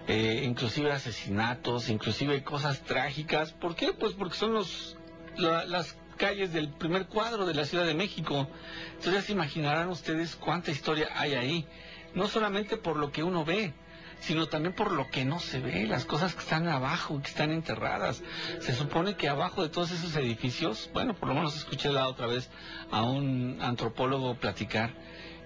eh, inclusive asesinatos, inclusive cosas trágicas, ¿por qué? Pues porque son los, la- las calles del primer cuadro de la Ciudad de México, entonces ya se imaginarán ustedes cuánta historia hay ahí, no solamente por lo que uno ve, sino también por lo que no se ve, las cosas que están abajo, que están enterradas. Se supone que abajo de todos esos edificios, bueno, por lo menos escuché la otra vez a un antropólogo platicar,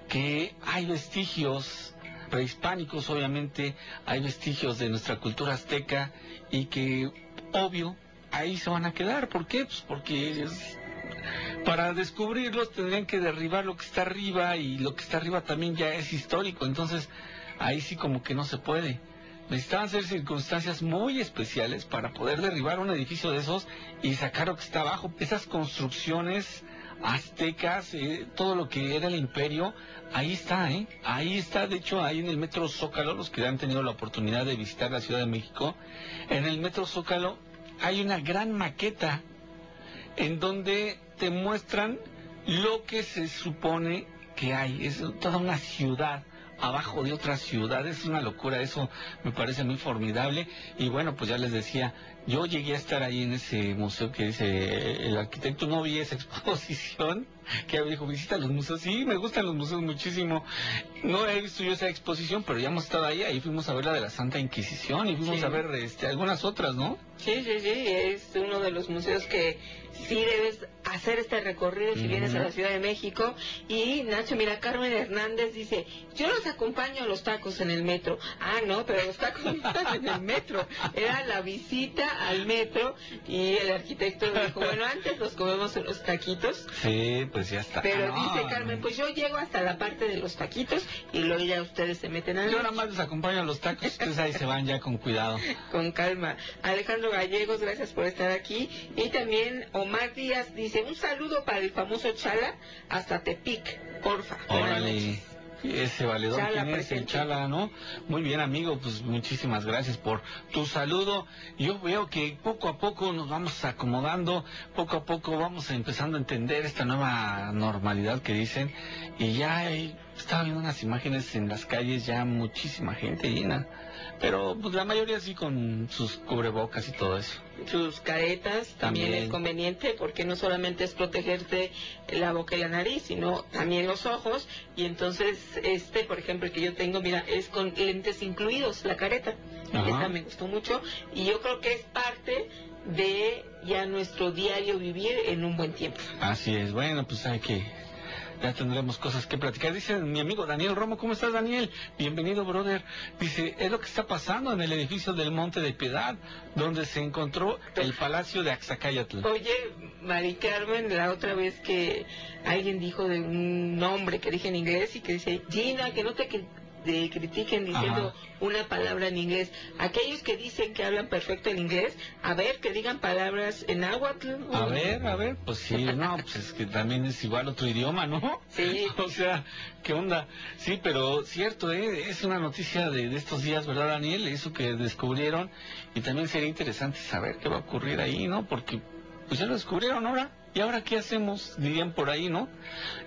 que hay vestigios prehispánicos, obviamente, hay vestigios de nuestra cultura azteca y que, obvio, ahí se van a quedar. ¿Por qué? Pues porque es- para descubrirlos tendrían que derribar lo que está arriba y lo que está arriba también ya es histórico, entonces ahí sí como que no se puede. necesitaban ser circunstancias muy especiales para poder derribar un edificio de esos y sacar lo que está abajo. Esas construcciones aztecas, eh, todo lo que era el imperio, ahí está, ¿eh? Ahí está, de hecho, ahí en el Metro Zócalo, los que han tenido la oportunidad de visitar la Ciudad de México, en el Metro Zócalo hay una gran maqueta en donde te muestran lo que se supone que hay. Es toda una ciudad abajo de otra ciudad. Es una locura, eso me parece muy formidable. Y bueno, pues ya les decía, yo llegué a estar ahí en ese museo que dice el arquitecto, no vi esa exposición, que dijo, visita los museos. Sí, me gustan los museos muchísimo. No he visto yo esa exposición, pero ya hemos estado ahí, ahí fuimos a ver la de la Santa Inquisición y fuimos Sí. a ver este, algunas otras, ¿no? Sí, sí, sí, es uno de los museos que sí debes hacer este recorrido si vienes a la. Ciudad de México. Y Nacho, mira, Carmen Hernández dice, yo los acompaño a los tacos en el metro. Ah, no, pero los tacos no están en el metro. Era la visita al metro y el arquitecto dijo, bueno, antes los comemos en los taquitos. Sí, pues ya está. Pero Ah, dice Carmen, pues yo llego hasta la parte de los taquitos y luego ya ustedes se meten al Yo nada más les acompaño a los tacos, ustedes ahí se van ya con cuidado. Con calma. Alejandro Gallegos, gracias por estar aquí. Y también Omar Díaz dice, un saludo para el famoso Chala hasta Tepic, porfa. Órale. Ese valedor, Chala ¿quién es el. Chala, no? Muy bien, amigo, pues muchísimas gracias por tu saludo. Yo veo que poco a poco nos vamos acomodando, poco a poco vamos empezando a entender esta nueva normalidad que dicen. Y ya hay, estaba viendo unas imágenes en las calles, ya muchísima gente llena. Pero pues la mayoría sí con sus cubrebocas y todo eso. Sus caretas también, También. es conveniente porque no solamente es protegerte la boca y la nariz, sino también los ojos. Y entonces, este, por ejemplo, el que yo tengo, mira, es con lentes incluidos, la careta. Ajá. Esta me gustó mucho. Y yo creo que es parte de ya nuestro diario vivir en un buen tiempo. Así es, bueno, pues hay que... Ya tendremos cosas que platicar. Dice mi amigo Daniel Romo, ¿cómo estás Daniel? Bienvenido, brother. Dice, es lo que está pasando en el edificio del Monte de Piedad, donde se encontró el Palacio de Axacayatl. Oye, Mari Carmen, la otra vez que alguien dijo de un nombre que dije en inglés y que dice, Gina, que no te te critiquen diciendo una palabra en inglés. Aquellos que dicen que hablan perfecto el inglés, a ver, que digan palabras en náhuatl. A ver, a ver, pues sí, no, pues es que también es igual otro idioma, ¿no? Sí. O sea, ¿qué onda? Sí, pero cierto, ¿eh? es una noticia de, de estos días, ¿verdad, Daniel? Eso que descubrieron y también sería interesante saber qué va a ocurrir ahí, ¿no? Porque pues ya lo descubrieron ahora. ¿Y ahora qué hacemos? Dirían por ahí, ¿no?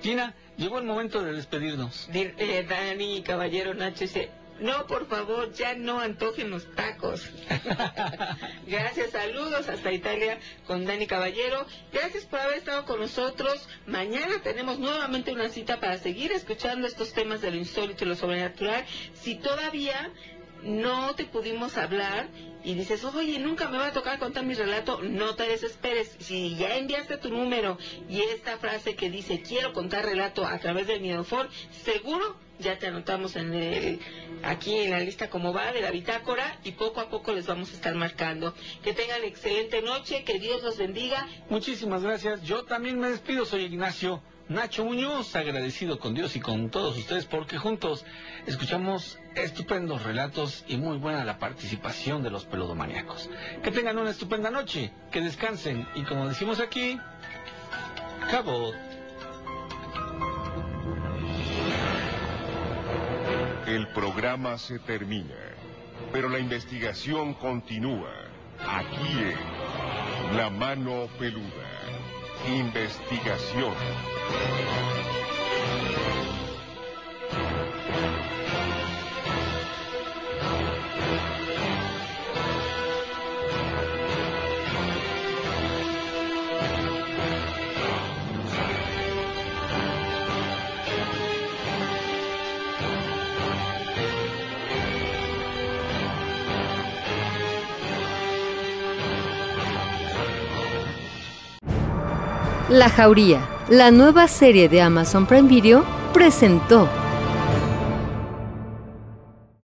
Gina, llegó el momento de despedirnos. Di- eh, Dani Caballero Nacho dice, no, por favor, ya no antojen los tacos. Gracias, saludos hasta Italia con Dani Caballero. Gracias por haber estado con nosotros. Mañana tenemos nuevamente una cita para seguir escuchando estos temas de lo insólito y lo sobrenatural. Si todavía no te pudimos hablar y dices, oye, nunca me va a tocar contar mi relato, no te desesperes. Si ya enviaste tu número y esta frase que dice, quiero contar relato a través del Miedofor, seguro ya te anotamos en aquí en la lista como va de la bitácora y poco a poco les vamos a estar marcando. Que tengan excelente noche, que Dios los bendiga. Muchísimas gracias. Yo también me despido. Soy Ignacio Nacho Muñoz, agradecido con Dios y con todos ustedes porque juntos escuchamos estupendos relatos y muy buena la participación de los peludomaníacos. Que tengan una estupenda noche, que descansen y como decimos aquí, cabo. El programa se termina, pero la investigación continúa. Aquí en La Mano Peluda. Investigación. La Jauría, la nueva serie de Amazon Prime Video, presentó